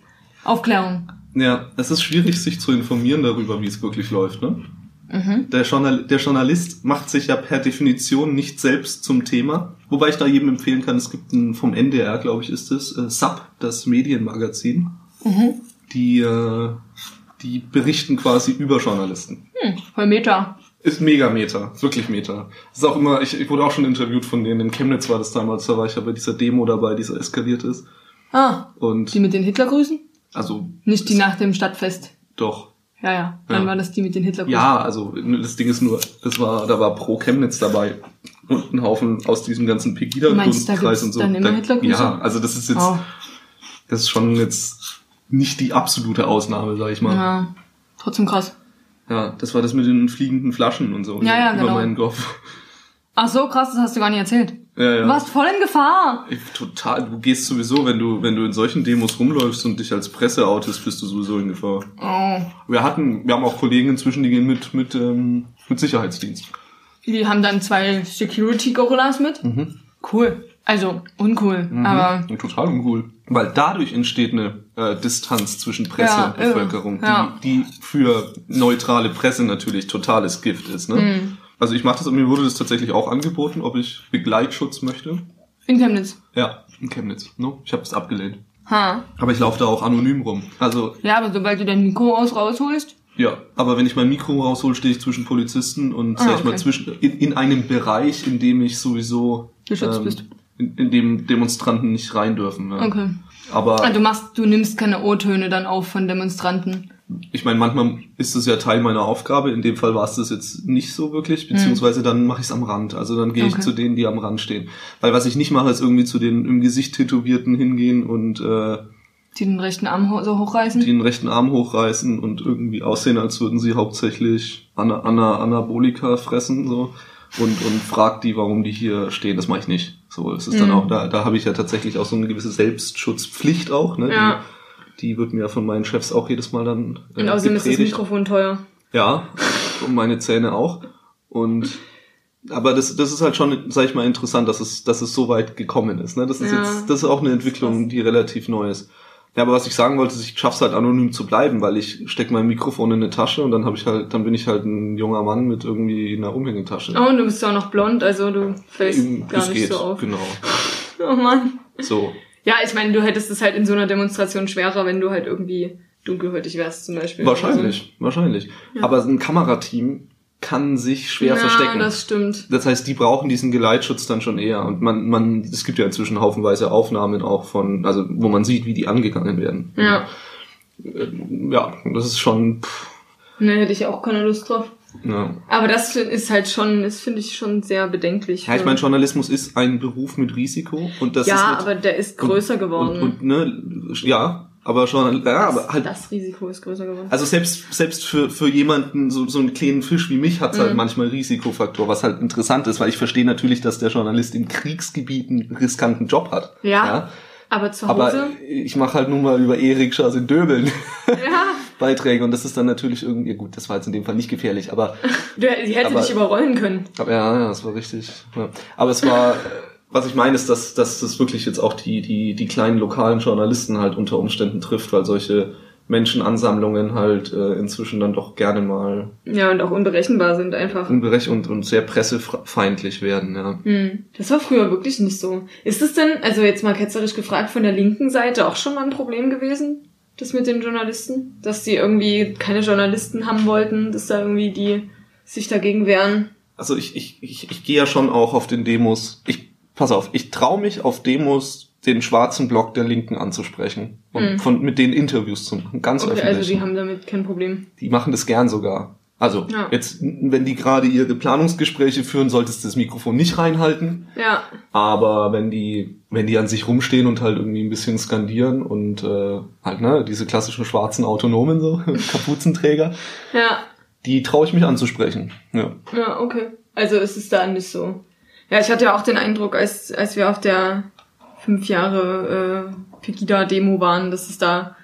Aufklärung. Ja, es ist schwierig, sich zu informieren darüber, wie es wirklich läuft, ne? Mhm. Der, Journal der Journalist macht sich ja per Definition nicht selbst zum Thema. Wobei ich da jedem empfehlen kann, es gibt ein, vom NDR, glaube ich, ist es, äh, SAP, das Medienmagazin. Mhm. Die, äh, die berichten quasi über Journalisten. Hm, voll Meta. Ist mega Meta, wirklich Meta. Ist auch immer, ich, ich wurde auch schon interviewt von denen, in Chemnitz war das damals, da war ich ja bei dieser Demo dabei, die so eskaliert ist. Ah, Und die mit den Hitlergrüßen? also Nicht die nach dem Stadtfest. doch. Ja, ja. Dann Ja. war das die mit den Hitlergrüßen. Ja, also das Ding ist nur, das war, da war pro Chemnitz dabei und ein Haufen aus diesem ganzen gibt's und so. dann immer Da-? Ja, also das ist jetzt, Oh, das ist schon jetzt nicht die absolute Ausnahme, sag ich mal. Ja. ja. Trotzdem krass. das war das mit den fliegenden Flaschen und so Ja, ja, über genau. meinen Kopf. Ach so, krass, das hast du gar nicht erzählt. Ja, ja. Du warst voll in Gefahr. Ich, total, du gehst sowieso, wenn du, wenn du in solchen Demos rumläufst und dich als Presse outest, bist du sowieso in Gefahr. Oh. Wir hatten, wir haben auch Kollegen inzwischen, die gehen mit, mit, ähm, mit Sicherheitsdienst. Die haben dann zwei Security-Gorillas mit. Mhm. Cool. Also, uncool. Aber Ja, total uncool. Weil dadurch entsteht eine äh, Distanz zwischen Presse Ja, und Bevölkerung, ja. die, die für neutrale Presse natürlich totales Gift ist. Ne? Mhm. Also ich mache das, und mir wurde das tatsächlich auch angeboten, ob ich Begleitschutz möchte. in Chemnitz. Ja, in Chemnitz. Ne? Ich habe es abgelehnt. Ha. Aber ich laufe da auch anonym rum. Also Ja, aber sobald du dein Mikro aus rausholst. ja, aber wenn ich mein Mikro raushol, stehe ich zwischen Polizisten und Ah, sag ich mal okay. zwischen in, in einem Bereich, in dem ich sowieso ähm, Geschützt bist. In, in dem Demonstranten nicht rein dürfen. Ja. Okay. Aber Ah, du machst, du nimmst keine O-Töne dann auf von Demonstranten. Ich meine, manchmal ist es ja Teil meiner Aufgabe. In dem Fall war es das jetzt nicht so wirklich, beziehungsweise dann mache ich es am Rand. Also dann gehe ich Okay. zu denen, die am Rand stehen. Weil was ich nicht mache, ist irgendwie zu den im Gesicht Tätowierten hingehen und äh, Die den rechten Arm ho so hochreißen. die den rechten Arm hochreißen und irgendwie aussehen, als würden sie hauptsächlich Ana Ana Anabolika fressen so und und fragt die, warum die hier stehen. Das mache ich nicht. So, es ist dann Mhm. auch da da habe ich ja tatsächlich auch so eine gewisse Selbstschutzpflicht auch. Ne? Ja. Die, die wird mir ja von meinen Chefs auch jedes Mal dann äh, Und außerdem ist das gepredigt. Mikrofon teuer. Ja, und meine Zähne auch. Und aber das, das ist halt schon, sag ich mal, interessant, dass es, dass es so weit gekommen ist. Ne? Das ist Ja. jetzt, das ist auch eine Entwicklung, die relativ neu ist. Ja, aber was ich sagen wollte, ist, ich schaff's halt anonym zu bleiben, weil ich steck mein Mikrofon in eine Tasche und dann habe ich halt, dann bin ich halt ein junger Mann mit irgendwie einer Umhängetasche. Oh, und du bist ja auch noch blond, also du fällst gar nicht geht, so auf. genau. Oh Mann. So. Ja, ich meine, du hättest es halt in so einer Demonstration schwerer, wenn du halt irgendwie dunkelhäutig wärst zum Beispiel. Wahrscheinlich, wahrscheinlich. Aber ein Kamerateam kann sich schwer ja, verstecken. das stimmt. Das heißt, die brauchen diesen Geleitschutz dann schon eher. Und man, man, es gibt ja inzwischen haufenweise Aufnahmen auch von, also wo man sieht, wie die angegangen werden. Ja. Ja, das ist schon, pff, Ne, hätte ich auch keine Lust drauf. Ja. Aber das ist halt schon, das finde ich schon sehr bedenklich. Ja, ich meine, Journalismus ist ein Beruf mit Risiko und das ist ja, aber der ist größer und, geworden. Und, und ne, ja, aber schon, ja, aber halt, das Risiko ist größer geworden. also selbst selbst für für jemanden so so einen kleinen Fisch wie mich hat's Mhm. halt manchmal Risikofaktor, was halt interessant ist, weil ich verstehe natürlich, dass der Journalist in Kriegsgebieten einen riskanten Job hat. Ja. aber zu Hause, Aber ich mache halt nun mal über Erikschas in Döbeln ja, Beiträge und das ist dann natürlich irgendwie, gut, das war jetzt in dem Fall nicht gefährlich, aber, die hätte Aber- dich überrollen können. aber ja, ja, das war richtig. Ja. Aber es war, was ich meine, ist, dass, dass das wirklich jetzt auch die, die, die kleinen lokalen Journalisten halt unter Umständen trifft, weil solche Menschenansammlungen halt äh, inzwischen dann doch gerne mal Ja, und auch unberechenbar sind einfach. unberech und, und sehr pressefeindlich werden, ja. Hm. Das war früher wirklich nicht so. Ist es denn, also jetzt mal ketzerisch gefragt, von der linken Seite auch schon mal ein Problem gewesen? Das mit den Journalisten? Dass die irgendwie keine Journalisten haben wollten, dass da irgendwie die sich dagegen wehren? Also ich, ich, ich, ich gehe ja schon auch auf den Demos. Ich, pass auf, ich traue mich auf Demos den schwarzen Block der Linken anzusprechen und Hm. von mit denen Interviews zu machen, ganz Okay, öffentlich. also die haben damit kein Problem. die machen das gern sogar. Also Ja. jetzt, wenn die gerade ihre Planungsgespräche führen, solltest du das Mikrofon nicht reinhalten. Ja, Aber wenn die, wenn die an sich rumstehen und halt irgendwie ein bisschen skandieren und äh, halt ne diese klassischen schwarzen Autonomen so Kapuzenträger, ja, die traue ich mich anzusprechen. Ja. ja, okay. Also ist es da nicht so. Ja, ich hatte ja auch den Eindruck, als, als wir auf der fünf Jahre äh, Pegida-Demo waren, dass es da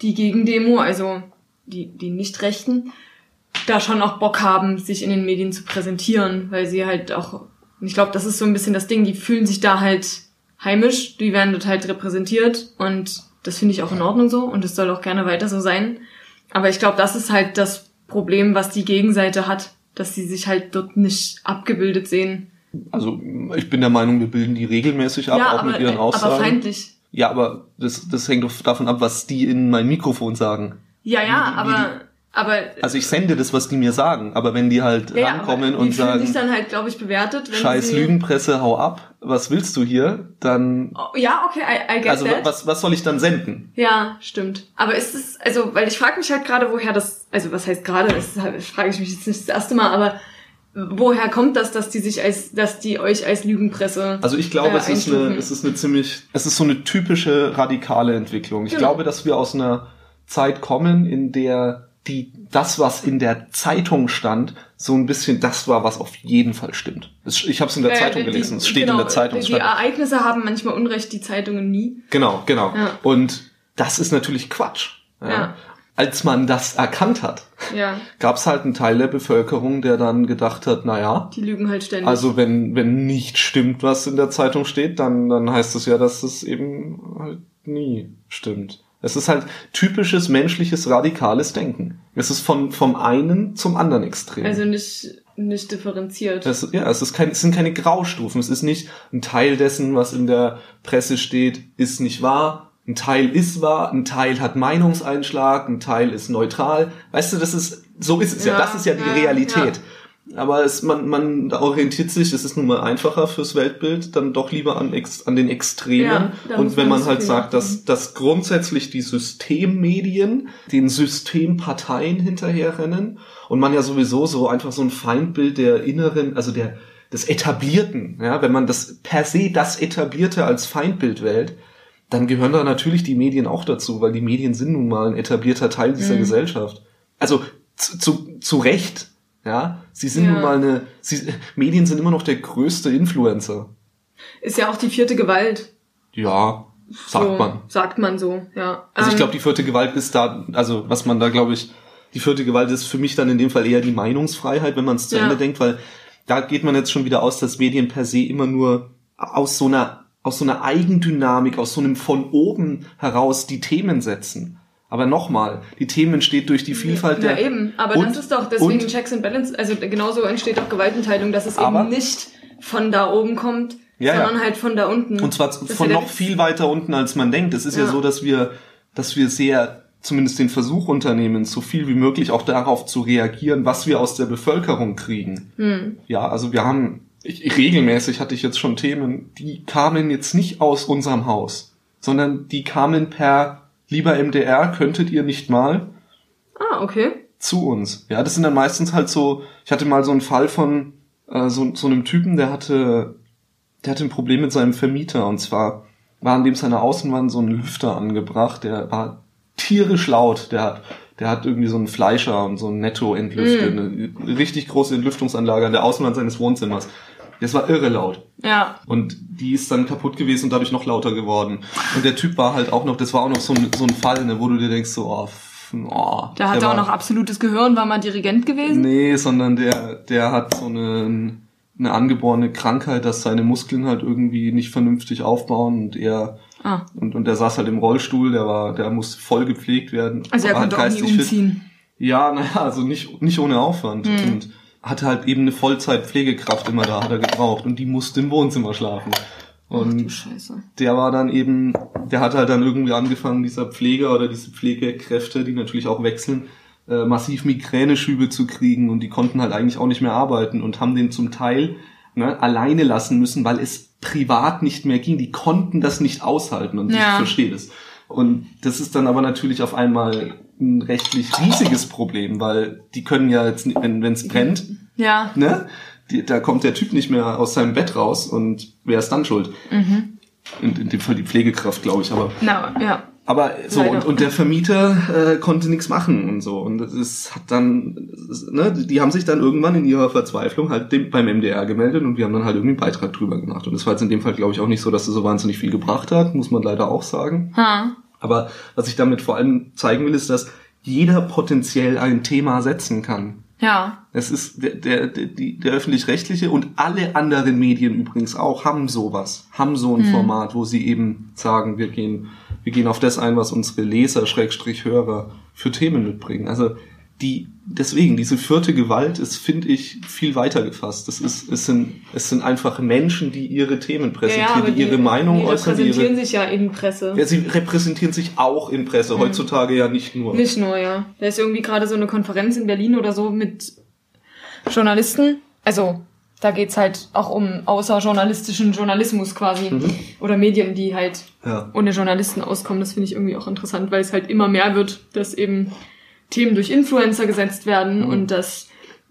die Gegendemo, also die, die Nicht-Rechten, da schon auch Bock haben, sich in den Medien zu präsentieren, weil sie halt auch, ich glaube, das ist so ein bisschen das Ding, die fühlen sich da halt heimisch, die werden dort halt repräsentiert und das finde ich auch in Ordnung so und es soll auch gerne weiter so sein. Aber ich glaube, das ist halt das Problem, was die Gegenseite hat, dass sie sich halt dort nicht abgebildet sehen. Also ich bin der Meinung, wir bilden die regelmäßig ab, ja, auch aber, mit ihren Aussagen. aber feindlich. Ja, aber das, das hängt doch davon ab, was die in mein Mikrofon sagen. Ja, ja, die- aber, aber Also ich sende das, was die mir sagen, aber wenn die halt ja, rankommen und sagen, sich dann halt, glaube ich, bewertet, scheiß. Lügenpresse, hau ab, was willst du hier, dann, Oh, ja, okay, I, I get also that. was, was soll ich dann senden? Ja, stimmt. Aber ist es, also, weil ich frage mich halt gerade, woher das, also was heißt gerade, das halt- frage ich mich jetzt nicht das erste Mal, aber woher kommt das, dass die sich als, dass die euch als Lügenpresse Also ich glaube, äh, es ist eine, es ist eine ziemlich, es ist so eine typische radikale Entwicklung. Ich Genau. glaube, dass wir aus einer Zeit kommen, in der die, das, was in der Zeitung stand, so ein bisschen das war, was auf jeden Fall stimmt. Ich habe es in der Äh, Zeitung die- gelesen, es steht genau, in der Zeitung. Die, stand- Ereignisse haben manchmal Unrecht, die Zeitungen nie. Genau, genau. Ja. Und das ist natürlich Quatsch. Ja. Als man das erkannt hat, Ja, gab es halt einen Teil der Bevölkerung, der dann gedacht hat, naja, die lügen halt ständig. also wenn, wenn nicht stimmt, was in der Zeitung steht, dann, dann heißt es ja, dass es eben halt nie stimmt. Es ist halt typisches menschliches radikales Denken. Es ist von, vom einen zum anderen Extrem. also nicht, nicht differenziert. Es, ja, es, ist kein, es sind keine Graustufen. Es ist nicht ein Teil dessen, was in der Presse steht, ist nicht wahr. Ein Teil ist wahr, ein Teil hat Meinungseinschlag, ein Teil ist neutral. Weißt du, das ist, so ist es ja. Ja, Das ist ja die ja, Realität. Aber es, man, man orientiert sich, es ist nun mal einfacher fürs Weltbild, dann doch lieber an, ex, an den Extremen. Ja, und wenn man halt sagt, dass, dass grundsätzlich die Systemmedien den Systemparteien hinterherrennen und man ja sowieso so einfach so ein Feindbild der inneren, also der des Etablierten, ja, wenn man das per se das Etablierte als Feindbild wählt, dann gehören da natürlich die Medien auch dazu, weil die Medien sind nun mal ein etablierter Teil dieser Mhm. Gesellschaft. Also zu, zu, zu Recht, ja. Sie sind Ja. nun mal eine, sie, Medien sind immer noch der größte Influencer. Ist ja auch die vierte Gewalt. Ja, sagt so, man. Sagt man so, ja. Also ich Ähm, glaube, die vierte Gewalt ist da, also was man da, glaube ich, die vierte Gewalt ist für mich dann in dem Fall eher die Meinungsfreiheit, wenn man es zu Ja. Ende denkt, weil da geht man jetzt schon wieder aus, dass Medien per se immer nur aus so einer, aus so einer Eigendynamik, aus so einem von oben heraus die Themen setzen. Aber nochmal, die Themen entsteht durch die Vielfalt ja, der... eben. Aber und, das ist doch deswegen und, Checks and Balance. Also genauso entsteht auch Gewaltenteilung, dass es Aber- eben nicht von da oben kommt, Ja, ja. sondern halt von da unten. Und zwar von ja noch viel weiter unten, als man denkt. Es ist ja. Ja. so, dass wir, dass wir sehr, zumindest den Versuch unternehmen, so viel wie möglich auch darauf zu reagieren, was wir aus der Bevölkerung kriegen. Hm. Ja, also wir haben, ich, regelmäßig hatte ich jetzt schon Themen, die kamen jetzt nicht aus unserem Haus, sondern die kamen per, lieber MDR, könntet ihr nicht mal? Ah, okay. zu uns. Ja, das sind dann meistens halt so, ich hatte mal so einen Fall von äh, so, so einem Typen, der hatte, der hatte ein Problem mit seinem Vermieter und zwar war an dem seiner Außenwand so ein Lüfter angebracht, der war tierisch laut, der hat der hat irgendwie so einen Fleischer und so ein Netto-Entlüfter, eine richtig große Entlüftungsanlage an der Außenwand seines Wohnzimmers. Das war irre laut. Ja. Und die ist dann kaputt gewesen und dadurch noch lauter geworden. Und der Typ war halt auch noch, das war auch noch so ein, so ein Fall, ne, wo du dir denkst, so, oh, oh Da hat der er auch war- noch absolutes Gehirn, war mal Dirigent gewesen. Nee, sondern der, der hat so eine, eine angeborene Krankheit, dass seine Muskeln halt irgendwie nicht vernünftig aufbauen und er Ah. und, und der saß halt im Rollstuhl, der war, der musste voll gepflegt werden. Also er war konnte auch nie geistig fit. umziehen. Ja, naja, also nicht, nicht ohne Aufwand. Hm. Und hatte halt eben eine Vollzeit-Pflegekraft immer da, hat er gebraucht. Und die musste im Wohnzimmer schlafen. Ach Und Scheiße. der war dann eben, der hat halt dann irgendwie angefangen, dieser Pfleger oder diese Pflegekräfte, die natürlich auch wechseln, äh, massiv Migräneschübe zu kriegen und die konnten halt eigentlich auch nicht mehr arbeiten und haben den zum Teil ne, alleine lassen müssen, weil es privat nicht mehr ging. Die konnten das nicht aushalten und ich Ja. verstehe das. Und das ist dann aber natürlich auf einmal ein rechtlich riesiges Problem, weil die können ja jetzt, wenn es brennt, Ja. ne, die, da kommt der Typ nicht mehr aus seinem Bett raus und wer ist dann schuld? Mhm. In, in dem Fall die Pflegekraft, glaube ich, aber Na, ja. aber so Leider. und, und der Vermieter äh, konnte nichts machen und so und ist, hat dann das ne, die haben sich dann irgendwann in ihrer Verzweiflung halt dem, beim MDR gemeldet und wir haben dann halt irgendwie einen Beitrag drüber gemacht und das war jetzt in dem Fall glaube ich auch nicht so, dass es so wahnsinnig viel gebracht hat, muss man leider auch sagen. Ha. Aber was ich damit vor allem zeigen will, ist, dass jeder potenziell ein Thema setzen kann. Ja. Es ist der, der, der, der öffentlich-rechtliche und alle anderen Medien übrigens auch haben sowas, haben so ein Format, wo sie eben sagen, wir gehen, wir gehen auf das ein, was unsere Leser, Schrägstrich Hörer für Themen mitbringen. Also die, deswegen, diese vierte Gewalt ist, finde ich, viel weiter gefasst. Das ist, es sind, es sind einfach Menschen, die ihre Themen präsentieren, die, ihre Meinung die äußern, die repräsentieren ihre, sich ja in Presse. ja, sie repräsentieren sich auch in Presse, heutzutage ja nicht nur. Nicht nur, ja. Da ist irgendwie gerade so eine Konferenz in Berlin oder so mit Journalisten. Also, da geht's halt auch um außerjournalistischen Journalismus quasi. Mhm. Oder Medien, die halt Ja. ohne Journalisten auskommen. Das finde ich irgendwie auch interessant, weil es halt immer mehr wird, dass eben Themen durch Influencer gesetzt werden Mhm. und dass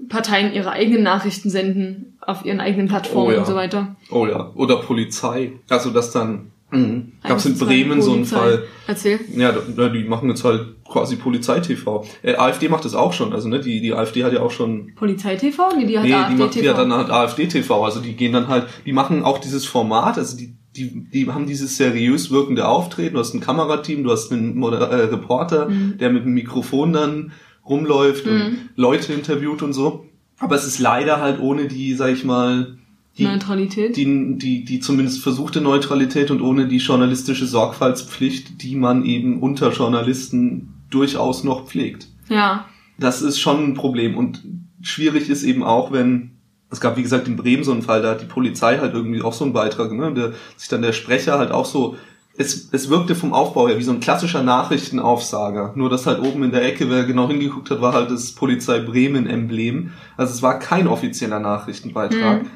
Parteien ihre eigenen Nachrichten senden auf ihren eigenen Plattformen Oh ja. und so weiter. Oh ja, oder Polizei. Also das dann mhm. gab es in Bremen so einen. Fall. Erzähl. Ja, die machen jetzt halt quasi Polizei-TV. Äh, AfD macht das auch schon. Also ne, die die AfD hat ja auch schon. Polizei-TV? Nee, die hat Nee, die AfD macht TV. die hat dann halt AfD-TV. Also die gehen dann halt, die machen auch dieses Format. Also die die die haben dieses seriös wirkende Auftreten. Du hast ein Kamerateam, du hast einen Moder äh, Reporter, Mhm. der mit dem Mikrofon dann rumläuft und Leute interviewt und so. Aber es ist leider halt ohne die, sag ich mal, die, Neutralität. die, die, die zumindest versuchte Neutralität und ohne die journalistische Sorgfaltspflicht, die man eben unter Journalisten durchaus noch pflegt. ja. Das ist schon ein Problem und schwierig ist eben auch, wenn es gab, wie gesagt, in Bremen so einen Fall, da hat die Polizei halt irgendwie auch so einen Beitrag, ne, der sich dann der Sprecher halt auch so es, es wirkte vom Aufbau her wie so ein klassischer Nachrichtenaufsager. Nur dass halt oben in der Ecke, wer genau hingeguckt hat, war halt das Polizei Bremen-Emblem. Also es war kein offizieller Nachrichtenbeitrag. Mhm.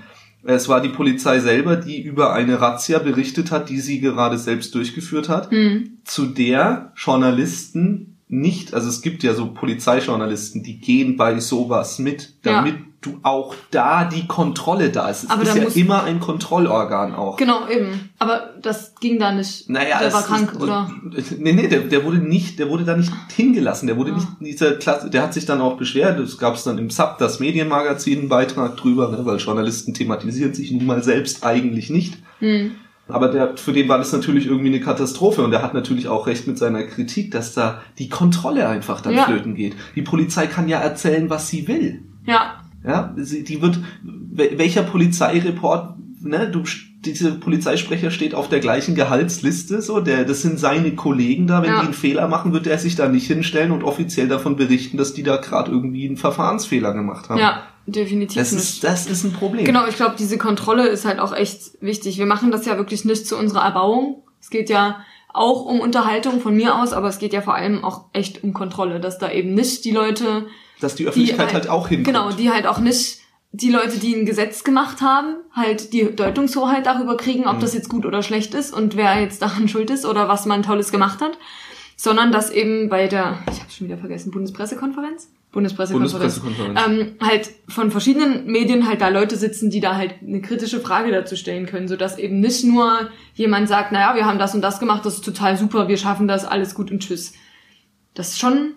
Es war die Polizei selber, die über eine Razzia berichtet hat, die sie gerade selbst durchgeführt hat, Hm. zu der Journalisten nicht, also es gibt ja so Polizeijournalisten, die gehen bei sowas mit, Ja. damit du auch da die Kontrolle da ist. Es Aber ist ja immer ein Kontrollorgan auch. Genau, eben. Aber das ging da nicht. Naja, der war krank, ist, oder? Nee, nee, der, der wurde nicht, der wurde da nicht hingelassen. Der wurde Ah. nicht in dieser Klasse, der hat sich dann auch beschwert. Es gab es dann im SAP, das Medienmagazin, einen Beitrag drüber, ne, weil Journalisten thematisieren sich nun mal selbst eigentlich nicht. Hm. Aber der, für den war das natürlich irgendwie eine Katastrophe und der hat natürlich auch recht mit seiner Kritik, dass da die Kontrolle einfach dann Ja. flöten geht. Die Polizei kann ja erzählen, was sie will. Ja, Ja, sie, die wird, wel- welcher Polizeireport, ne, du, dieser Polizeisprecher steht auf der gleichen Gehaltsliste, so, der, das sind seine Kollegen da, wenn Ja. die einen Fehler machen, wird er sich da nicht hinstellen und offiziell davon berichten, dass die da gerade irgendwie einen Verfahrensfehler gemacht haben. ja, definitiv Das nicht. ist, das ist ein Problem. Genau, ich glaube, diese Kontrolle ist halt auch echt wichtig. Wir machen das ja wirklich nicht zu unserer Erbauung. Es geht ja auch um Unterhaltung von mir aus, aber es geht ja vor allem auch echt um Kontrolle, dass da eben nicht die Leute, Dass die die Öffentlichkeit halt, auch hinkommt. Genau, die halt auch nicht die Leute, die ein Gesetz gemacht haben, halt die Deutungshoheit darüber kriegen, ob Mhm. das jetzt gut oder schlecht ist und wer jetzt daran schuld ist oder was man Tolles gemacht hat, sondern dass eben bei der, ich habe schon wieder vergessen, Bundespressekonferenz? Bundespressekonferenz. Bundespressekonferenz. Ähm, halt von verschiedenen Medien halt da Leute sitzen, die da halt eine kritische Frage dazu stellen können, sodass eben nicht nur jemand sagt, naja, wir haben das und das gemacht, das ist total super, wir schaffen das, alles gut und tschüss. Das ist schon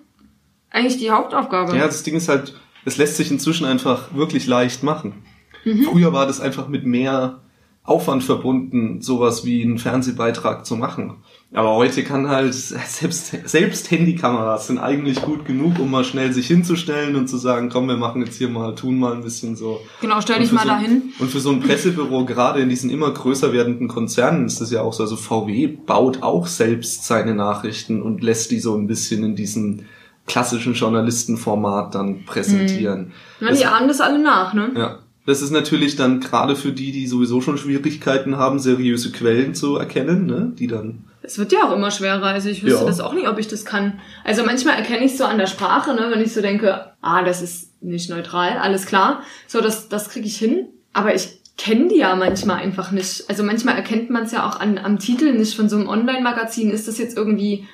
eigentlich die Hauptaufgabe. Ja, das Ding ist halt, es lässt sich inzwischen einfach wirklich leicht machen. Mhm. Früher war das einfach mit mehr Aufwand verbunden, sowas wie einen Fernsehbeitrag zu machen. Aber heute kann halt, selbst, selbst Handykameras sind eigentlich gut genug, um mal schnell sich hinzustellen und zu sagen, komm, wir machen jetzt hier mal, tun mal ein bisschen so. Genau, stell dich mal so, dahin. Und für so ein Pressebüro, gerade in diesen immer größer werdenden Konzernen, ist das ja auch so. Also VW baut auch selbst seine Nachrichten und lässt die so ein bisschen in diesem klassischen Journalistenformat dann präsentieren. Na, Das- die ahmen das alle nach, ne? ja. Das ist natürlich dann gerade für die, die sowieso schon Schwierigkeiten haben, seriöse Quellen zu erkennen, ne? die dann Es wird ja auch immer schwerer. Also ich wüsste Ja. das auch nicht, ob ich das kann. Also manchmal erkenne ich so an der Sprache, ne, wenn ich so denke, ah, das ist nicht neutral, alles klar. So, das, das kriege ich hin. Aber ich kenne die ja manchmal einfach nicht. Also manchmal erkennt man es ja auch an, am Titel nicht von so einem Online-Magazin. Ist das jetzt irgendwie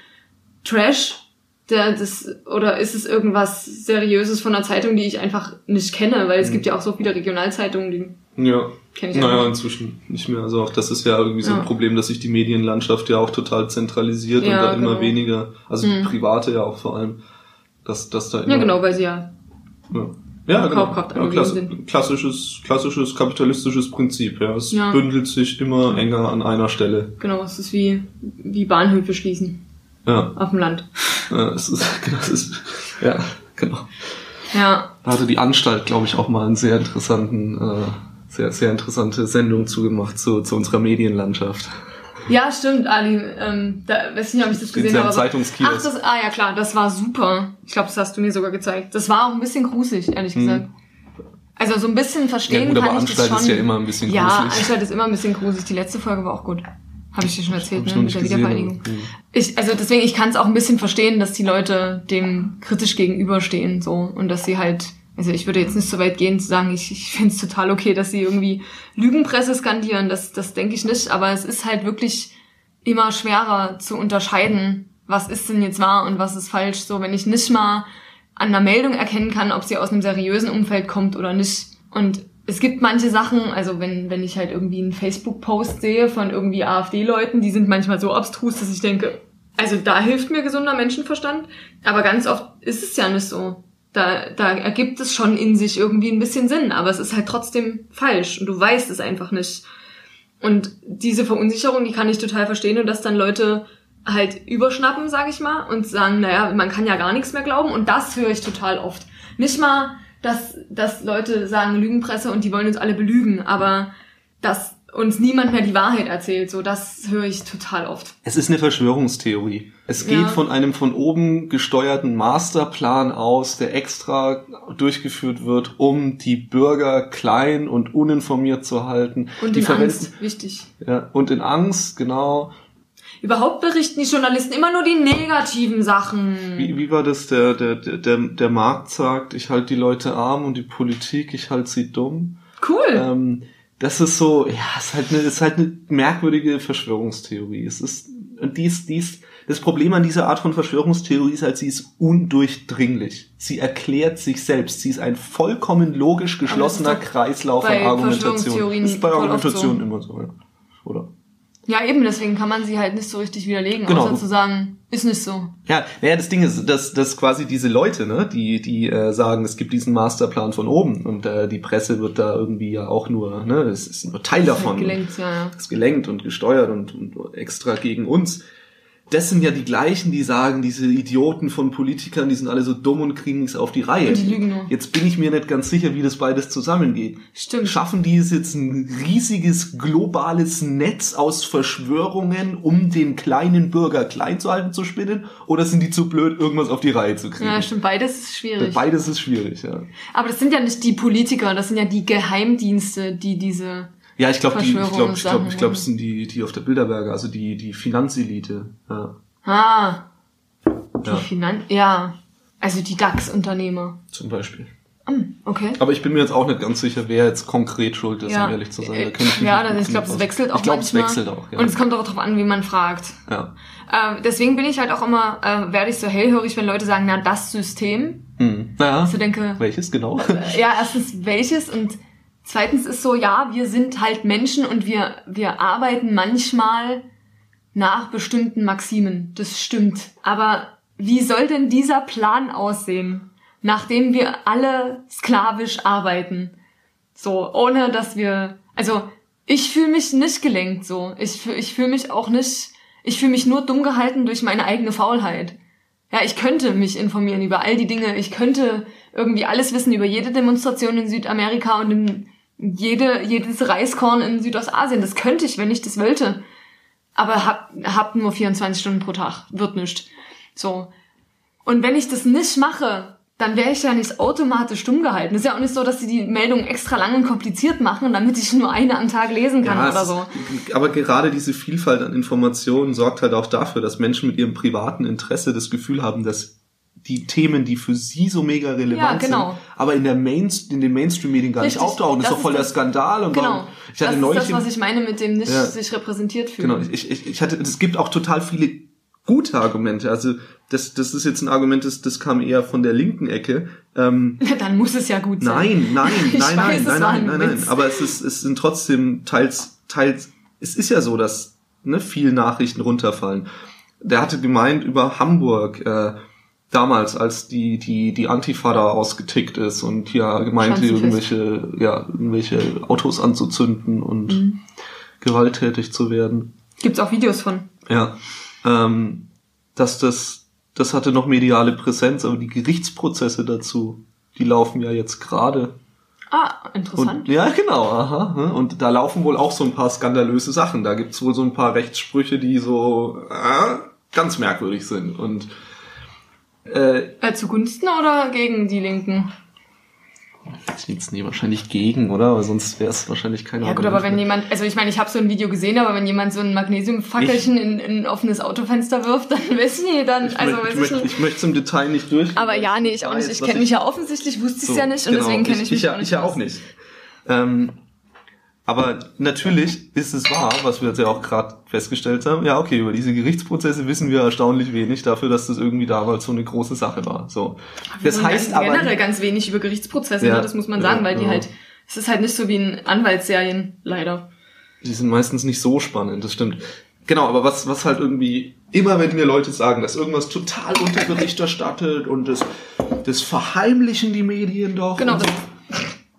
Trash? Der, das, oder ist es irgendwas Seriöses von einer Zeitung, die ich einfach nicht kenne? Weil es Mhm. gibt ja auch so viele Regionalzeitungen, die ja, kenne ich naja, einfach. inzwischen nicht mehr. Also auch das ist ja irgendwie so Ja. ein Problem, dass sich die Medienlandschaft ja auch total zentralisiert Ja, und da immer genau. weniger, also Mhm. private ja auch vor allem, dass, dass da immer Ja, genau, weil sie ja Ja, ja genau. Kaufkraft Ja, klass sind. klassisches, klassisches kapitalistisches Prinzip. Ja, es Ja. bündelt sich immer enger an einer Stelle. Genau, es ist wie, wie Bahnhöfe schließen Ja, auf dem Land. ja, es ist, genau, es ist, ja, genau. Ja, Da hatte die Anstalt, glaube ich, auch mal einen sehr interessanten, äh, sehr, sehr interessante Sendung zugemacht zu, zu unserer Medienlandschaft. ja, stimmt, Ali. Ähm, da weiß nicht, ob ich das Steht gesehen ja habe. aber- Zeitungskiosk. Ach, das, ah ja klar, das war super. Ich glaube, das hast du mir sogar gezeigt. Das war auch ein bisschen gruselig, ehrlich gesagt. Also so ein bisschen Hm. Ja verstehen gut, aber kann ich das Anstalt schon. ist ja immer ein bisschen ja, gruselig. Anstalt ist immer ein bisschen gruselig. Die letzte Folge war auch gut. Habe ich dir schon erzählt, ne? Mit der gesehen, Wiedervereinigung. Hm. Ich, also deswegen, ich kann es auch ein bisschen verstehen, dass die Leute dem kritisch gegenüberstehen so und dass sie halt, also ich würde jetzt nicht so weit gehen zu sagen, ich, ich finde es total okay, dass sie irgendwie Lügenpresse skandieren, das, das denke ich nicht, aber es ist halt wirklich immer schwerer zu unterscheiden, was ist denn jetzt wahr und was ist falsch. So, wenn ich nicht mal an einer Meldung erkennen kann, ob sie aus einem seriösen Umfeld kommt oder nicht. Und es gibt manche Sachen, also wenn, wenn ich halt irgendwie einen Facebook-Post sehe von irgendwie AfD-Leuten, die sind manchmal so abstrus, dass ich denke, also da hilft mir gesunder Menschenverstand. Aber ganz oft ist es ja nicht so. Da, da ergibt es schon in sich irgendwie ein bisschen Sinn, aber es ist halt trotzdem falsch und du weißt es einfach nicht. Und diese Verunsicherung, die kann ich total verstehen und dass dann Leute halt überschnappen, sag ich mal, und sagen, naja, man kann ja gar nichts mehr glauben. Und das höre ich total oft. Nicht mal, dass, dass Leute sagen Lügenpresse und die wollen uns alle belügen, aber dass uns niemand mehr die Wahrheit erzählt, so das höre ich total oft. Es ist eine Verschwörungstheorie. Es geht Ja. von einem von oben gesteuerten Masterplan aus, der extra durchgeführt wird, um die Bürger klein und uninformiert zu halten. Und die in verwenden, Angst, wichtig. Ja, und in Angst, genau. Überhaupt berichten die Journalisten immer nur die negativen Sachen. Wie, wie war das? Der, der, der, der Markt sagt, ich halte die Leute arm und die Politik, ich halte sie dumm. Cool. Ähm, das ist so, ja, ist halt eine, ist halt eine merkwürdige Verschwörungstheorie. Es ist, und dies, dies, das Problem an dieser Art von Verschwörungstheorie ist halt, sie ist undurchdringlich. Sie erklärt sich selbst. Sie ist ein vollkommen logisch geschlossener Kreislauf an bei Argumentation. Verschwörungstheorien Das ist bei voll oft Argumentation so. immer so, ja. Oder? Ja, eben, deswegen kann man sie halt nicht so richtig widerlegen, Genau. außer zu sagen, ist nicht so. Ja, naja, das Ding ist, dass, dass quasi diese Leute, ne, die, die äh, sagen, es gibt diesen Masterplan von oben und äh, die Presse wird da irgendwie ja auch nur, ne, es ist nur Teil davon. Gelenkt, ja, ja. ist gelenkt und gesteuert und, und extra gegen uns. Das sind ja die gleichen, die sagen, diese Idioten von Politikern, die sind alle so dumm und kriegen nichts auf die Reihe. Und die lügen nur. Jetzt bin ich mir nicht ganz sicher, wie das beides zusammengeht. Stimmt. Schaffen die es jetzt ein riesiges globales Netz aus Verschwörungen, um den kleinen Bürger klein zu halten, zu spinnen? Oder sind die zu blöd, irgendwas auf die Reihe zu kriegen? Ja, stimmt, beides ist schwierig. Beides ist schwierig, ja. Aber das sind ja nicht die Politiker, das sind ja die Geheimdienste, die diese. Ja, ich glaube, ich glaube, ich glaube, ich glaube, es sind die, die auf der Bilderberge, also die, die Finanzelite. Ja. Ah, die Ja. Finan ja, also die DAX-Unternehmer. Zum Beispiel. Hm, okay. Aber ich bin mir jetzt auch nicht ganz sicher, wer jetzt konkret schuld ist, Ja. um ehrlich zu sein. Äh, Da mich ja, dann, ich glaube, es wechselt auch Ich glaube, es wechselt auch, ja. Und es kommt auch darauf an, wie man fragt. ja. Äh, deswegen bin ich halt auch immer, äh, werde ich so hellhörig, wenn Leute sagen, na, das System. Hm. Naja, Ich so denke, welches genau? Äh, ja, erstens welches und zweitens ist so, ja, wir sind halt Menschen und wir, wir arbeiten manchmal nach bestimmten Maximen. Das stimmt. Aber wie soll denn dieser Plan aussehen, nachdem wir alle sklavisch arbeiten? So, ohne dass wir, also, ich fühle mich nicht gelenkt so. Ich, ich fühle mich auch nicht, ich fühle mich nur dumm gehalten durch meine eigene Faulheit. Ja, ich könnte mich informieren über all die Dinge. Ich könnte irgendwie alles wissen über jede Demonstration in Südamerika und in jede, jedes Reiskorn in Südostasien. Das könnte ich, wenn ich das wollte. Aber hab, hab nur 24 Stunden pro Tag. Wird nicht. So. Und wenn ich das nicht mache, dann wäre ich ja nicht automatisch dumm gehalten. ist ja auch nicht so, dass sie die Meldung extra lang und kompliziert machen, damit ich nur eine am Tag lesen kann Ja, oder so. ist- Aber gerade diese Vielfalt an Informationen sorgt halt auch dafür, dass Menschen mit ihrem privaten Interesse das Gefühl haben, dass die Themen, die für sie so mega relevant Ja, genau. sind, aber in der Main, in den Mainstream-Medien gar Richtig. nicht auftauchen. Das, Das ist doch voll ist der das- Skandal. Und Genau. warum- ich das hatte ist neulich das, was ich meine mit dem nicht Ja. sich repräsentiert fühlen. Genau, ich, ich, ich hatte, es gibt auch total viele gute Argumente. Also das, das ist jetzt ein Argument, das, das kam eher von der linken Ecke. Ähm, Dann muss es ja gut sein. nein, nein, nein, weiß, nein, nein, nein, ein nein, nein. Witz. Aber es ist, es sind trotzdem teils, teils. Es ist ja so, dass ne, viele Nachrichten runterfallen. Der hatte gemeint über Hamburg. Äh, damals, als die, die, die Antifa da ausgetickt ist und ja Schanzenfest. irgendwelche, ja, irgendwelche Autos anzuzünden und Mhm. gewalttätig zu werden. Gibt's auch Videos von. Ja. Ähm, dass das, das hatte noch mediale Präsenz, aber die Gerichtsprozesse dazu, die laufen ja jetzt gerade. Ah, interessant. Und, ja, genau, aha. ne? Und da laufen wohl auch so ein paar skandalöse Sachen. Da gibt's wohl so ein paar Rechtssprüche, die so äh, ganz merkwürdig sind. Und äh, Äh, zugunsten oder gegen die Linken? Jetzt nee, wahrscheinlich gegen, oder? Weil sonst wäre es wahrscheinlich keine Ja gut, aber wenn jemand, also ich meine, ich habe so ein Video gesehen, aber wenn jemand so ein Magnesiumfackelchen in, in ein offenes Autofenster wirft, dann wissen die dann, ich, also möchte, weiß ich, ich möchte, ich im Detail nicht durch. Aber ja, nee, ich auch nicht. Ich kenne mich ja offensichtlich, wusste ich es So, ja nicht und genau. deswegen kenne ich, mich ja, auch nicht. Ich ja auch nicht. Ähm, aber natürlich ist es wahr, was wir jetzt ja auch gerade festgestellt haben. Ja, okay, über diese Gerichtsprozesse wissen wir erstaunlich wenig dafür, dass das irgendwie damals so eine große Sache war. So. Das Und heißt aber generell ganz wenig über Gerichtsprozesse, Ja, ne? das muss man sagen, ja, weil die ja. halt, es ist halt nicht so wie in Anwaltsserien, leider. die sind meistens nicht so spannend, das stimmt. Genau, aber was, was halt irgendwie, immer wenn mir Leute sagen, dass irgendwas total unter Bericht erstattet und das, das verheimlichen die Medien doch. Genau, so,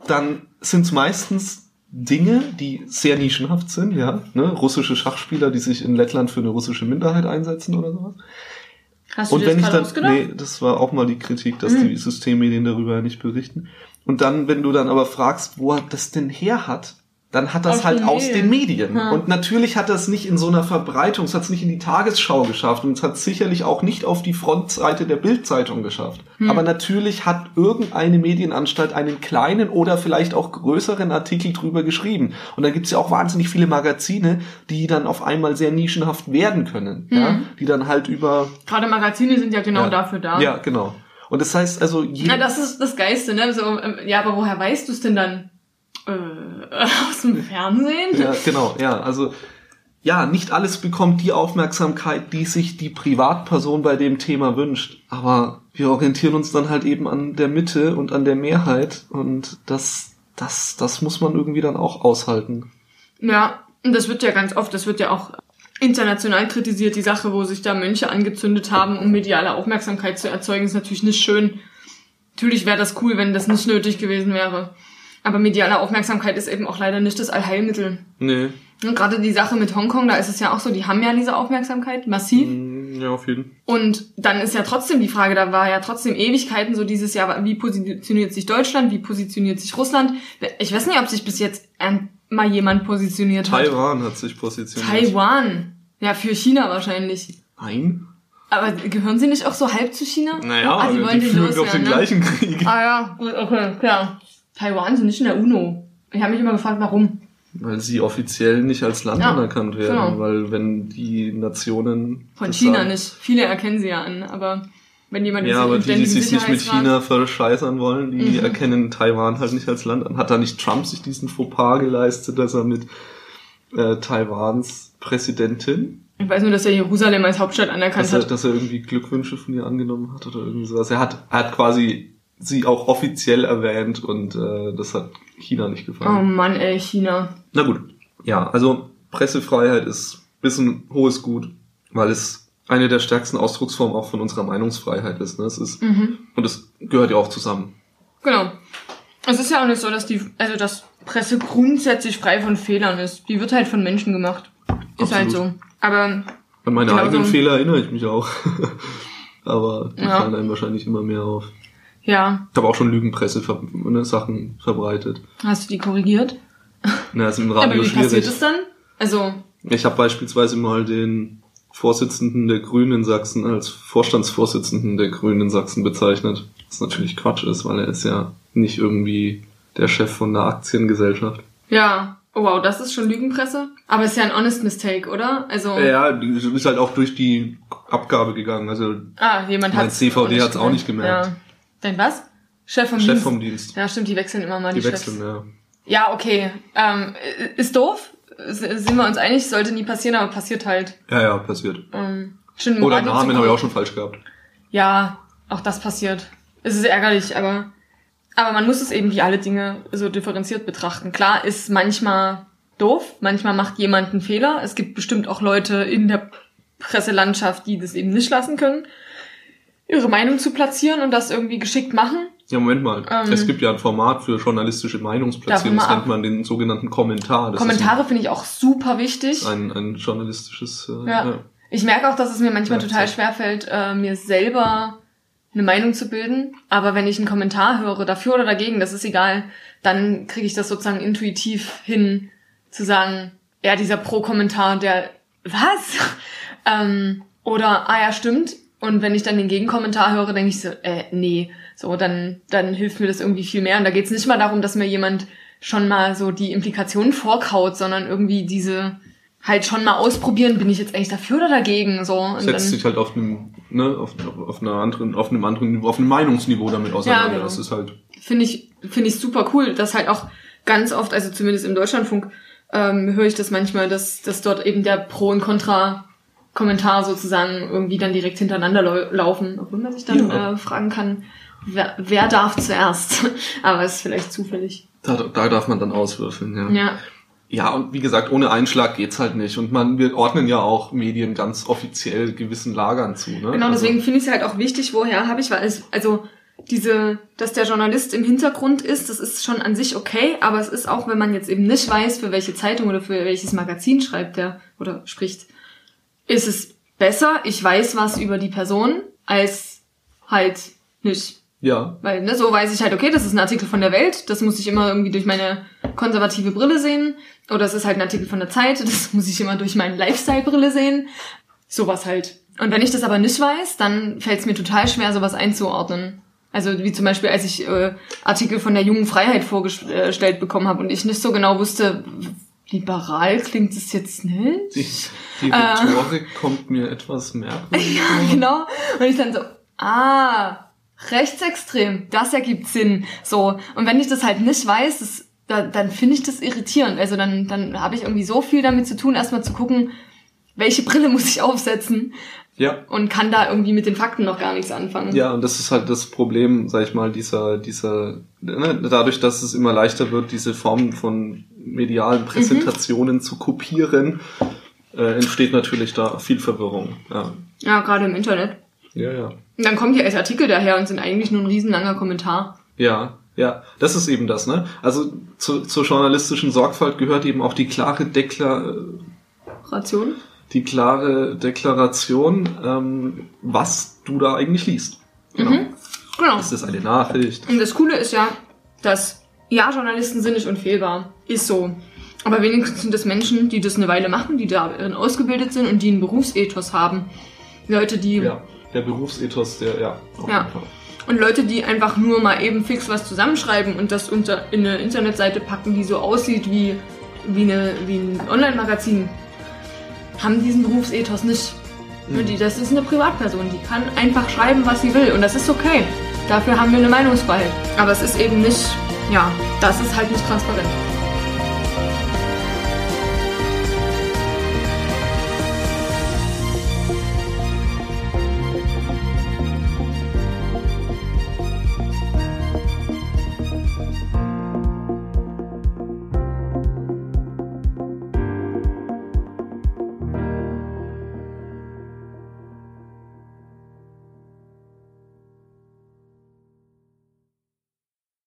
dann sind es meistens Dinge, die sehr nischenhaft sind, ja. Ne? Russische Schachspieler, die sich in Lettland für eine russische Minderheit einsetzen oder sowas. Hast du Und wenn das ich dann, nee, das war auch mal die Kritik, dass Mhm. die Systemmedien darüber nicht berichten. Und dann, wenn du dann aber fragst, wo er das denn her hat, dann hat das Aus halt den aus den Medien. Ja. Und natürlich hat das nicht in so einer Verbreitung, es hat es nicht in die Tagesschau geschafft und es hat sicherlich auch nicht auf die Frontseite der Bildzeitung geschafft. Hm. Aber natürlich hat irgendeine Medienanstalt einen kleinen oder vielleicht auch größeren Artikel drüber geschrieben. Und dann gibt's ja auch wahnsinnig viele Magazine, die dann auf einmal sehr nischenhaft werden können. Ja? Hm. Die dann halt über... Gerade Magazine sind ja genau ja, dafür da. Ja, genau. Und das heißt also... Je, Na, das ist das Geiste, ne? So, ähm, ja, aber woher weißt du es denn dann? Äh, aus dem Fernsehen? Ja, genau, ja. Also ja, nicht alles bekommt die Aufmerksamkeit, die sich die Privatperson bei dem Thema wünscht. Aber wir orientieren uns dann halt eben an der Mitte und an der Mehrheit und das, das, das muss man irgendwie dann auch aushalten. Ja, und das wird ja ganz oft, das wird ja auch international kritisiert, die Sache, wo sich da Mönche angezündet haben, um mediale Aufmerksamkeit zu erzeugen, ist natürlich nicht schön. Natürlich wäre das cool, wenn das nicht nötig gewesen wäre. Aber mediale Aufmerksamkeit ist eben auch leider nicht das Allheilmittel. Nee. Und gerade die Sache mit Hongkong, da ist es ja auch so, die haben ja diese Aufmerksamkeit, massiv. Ja, auf jeden Fall. Und dann ist ja trotzdem die Frage, da war ja trotzdem Ewigkeiten so dieses Jahr, wie positioniert sich Deutschland, wie positioniert sich Russland? Ich weiß nicht, ob sich bis jetzt mal jemand positioniert hat. Taiwan hat sich positioniert. Taiwan. Ja, für China wahrscheinlich. Nein? Aber gehören sie nicht auch so halb zu China? Naja, ah, die, wollen die den führen doch loswerden, den ne? gleichen Krieg. Ah ja, gut, okay, klar. Taiwan sind nicht in der UNO. Ich habe mich immer gefragt, warum. Weil sie offiziell nicht als Land Ja, anerkannt werden. genau. Weil wenn die Nationen... Von China sagen- nicht. Viele erkennen sie ja an, aber wenn jemand Ja, aber die, die sich nicht mit China verscheißern wollen, die Mhm. erkennen Taiwan halt nicht als Land an. Hat da nicht Trump sich diesen Fauxpas geleistet, dass er mit äh, Taiwans Präsidentin, Ich weiß nur, dass er Jerusalem als Hauptstadt anerkannt dass er, hat. dass er irgendwie Glückwünsche von ihr angenommen hat oder irgendwie sowas. Er hat, er hat quasi sie auch offiziell erwähnt und äh, das hat China nicht Oh gefallen. Mann, ey, China. Na gut. Ja, also Pressefreiheit ist ist ein hohes Gut, weil es eine der stärksten Ausdrucksformen auch von unserer Meinungsfreiheit ist. Ne? Es ist Mhm. und es gehört ja auch zusammen. Genau. Es ist ja auch nicht so, dass die, also dass Presse grundsätzlich frei von Fehlern ist. Die wird halt von Menschen gemacht. Ist halt Absolut. so. Aber An meine Genau eigenen. Fehler erinnere ich mich auch. Aber die Ja. fallen einem wahrscheinlich immer mehr auf. Ja, Ich habe auch schon Lügenpresse ver ne, Sachen verbreitet. hast du die korrigiert? Na, ist im Aber Radio wie passiert schwierig. es dann? Also, Ich habe beispielsweise mal den Vorsitzenden der Grünen in Sachsen als Vorstandsvorsitzenden der Grünen in Sachsen bezeichnet. Was natürlich Quatsch ist, weil er ist ja nicht irgendwie der Chef von einer Aktiengesellschaft. ja. Oh wow, das ist schon Lügenpresse? Aber ist ja ein honest mistake, oder? Also, Ja, ist halt auch durch die Abgabe gegangen. Also ah, jemand hat CVD hat's auch nicht gemerkt. Ja. Dein was? Chef vom Chef Dienst. vom Dienst. Ja, stimmt, die wechseln immer mal die, Die Chefs. wechseln, ja. Ja, okay. Ähm, ist doof. Sind wir uns einig, sollte nie passieren, aber passiert halt. Ja, ja, passiert. Ähm, im Oder Radio zu Namen habe ich auch schon falsch gehabt. Ja, auch das passiert. Es ist ärgerlich, aber, aber man muss es eben wie alle Dinge so differenziert betrachten. Klar ist manchmal doof, manchmal macht jemand einen Fehler. Es gibt bestimmt auch Leute in der Presselandschaft, die das eben nicht lassen können, ihre Meinung zu platzieren und das irgendwie geschickt machen. Ja, Moment mal. Ähm, es gibt ja ein Format für journalistische Meinungsplatzierung. Das nennt man den sogenannten Kommentar. Das Kommentare finde ich auch super wichtig. ein, ein, journalistisches. Äh, Ja. ja. Ich merke auch, dass es mir manchmal Ja, total schwer fällt, äh, mir selber eine Meinung zu bilden. Aber wenn ich einen Kommentar höre, dafür oder dagegen, das ist egal, dann kriege ich das sozusagen intuitiv hin, zu sagen, ja, dieser Pro-Kommentar, der, was? ähm, oder, ah ja, stimmt. Und wenn ich dann den Gegenkommentar höre, denke ich so, äh, nee. So, dann, dann hilft mir das irgendwie viel mehr. Und da geht's nicht mal darum, dass mir jemand schon mal so die Implikationen vorkaut, sondern irgendwie diese halt schon mal ausprobieren, bin ich jetzt eigentlich dafür oder dagegen, so. Und Setzt sich halt auf einem, ne, auf, auf einer anderen, auf einem anderen auf einem Meinungsniveau damit auseinander. genau. Das ist halt. finde ich, finde ich super cool, dass halt auch ganz oft, also zumindest im Deutschlandfunk, ähm, höre ich das manchmal, dass, dass dort eben der Pro- und Contra-Kommentar sozusagen irgendwie dann direkt hintereinander lau laufen, obwohl man sich dann Ja. äh, fragen kann, wer, wer darf zuerst? Aber ist vielleicht zufällig. Da, da darf man dann auswürfeln, ja. Ja, Ja, und wie gesagt, ohne Einschlag geht's halt nicht. Und man, wir ordnen ja auch Medien ganz offiziell gewissen Lagern zu, ne? genau, Also- deswegen finde ich es halt auch wichtig, woher habe ich, weil es, also diese, dass der Journalist im Hintergrund ist, das ist schon an sich okay, aber es ist auch, wenn man jetzt eben nicht weiß, für welche Zeitung oder für welches Magazin schreibt der oder spricht, ist es besser, ich weiß was über die Person, als halt nicht. Ja. Weil, ne, so weiß ich halt, okay, das ist ein Artikel von der Welt, das muss ich immer irgendwie durch meine konservative Brille sehen. Oder es ist halt ein Artikel von der Zeit, das muss ich immer durch meine Lifestyle-Brille sehen. Sowas halt. Und wenn ich das aber nicht weiß, dann fällt es mir total schwer, sowas einzuordnen. Also wie zum Beispiel, als ich äh, Artikel von der jungen Freiheit vorgestellt bekommen habe und ich nicht so genau wusste, liberal klingt es jetzt nicht. Die, die Rhetorik äh, kommt mir etwas merkwürdig. ja, genau. Und ich dann so, ah, rechtsextrem, das ergibt Sinn. So. Und wenn ich das halt nicht weiß, das, da, dann finde ich das irritierend. Also dann, dann habe ich irgendwie so viel damit zu tun, erstmal zu gucken, welche Brille muss ich aufsetzen. Ja. Und kann da irgendwie mit den Fakten noch gar nichts anfangen. Ja, und das ist halt das Problem, sag ich mal, dieser, dieser, ne, dadurch, dass es immer leichter wird, diese Formen von medialen Präsentationen mhm. zu kopieren, äh, entsteht natürlich da viel Verwirrung. Ja, ja gerade im Internet. Ja, ja. Und dann kommen die als Artikel daher und sind eigentlich nur ein riesenlanger Kommentar. Ja, ja, das ist eben das, ne? Also zu, zur journalistischen Sorgfalt gehört eben auch die klare Deklaration die klare Deklaration, ähm, was du da eigentlich liest. Genau. Mhm. genau. Ist das eine Nachricht? Und das Coole ist ja, dass ja, Journalisten sind nicht unfehlbar. Ist so. Aber wenigstens sind das Menschen, die das eine Weile machen, die darin ausgebildet sind und die einen Berufsethos haben. Leute, die. Ja, der Berufsethos, der, ja. ja. Und Leute, die einfach nur mal eben fix was zusammenschreiben und das unter, in eine Internetseite packen, die so aussieht wie, wie, eine, wie ein Online-Magazin haben diesen Berufsethos nicht. Mhm. das ist eine Privatperson, die kann einfach schreiben, was sie will und das ist okay. Dafür haben wir eine Meinungsfreiheit. Aber es ist eben nicht, ja, das ist halt nicht transparent.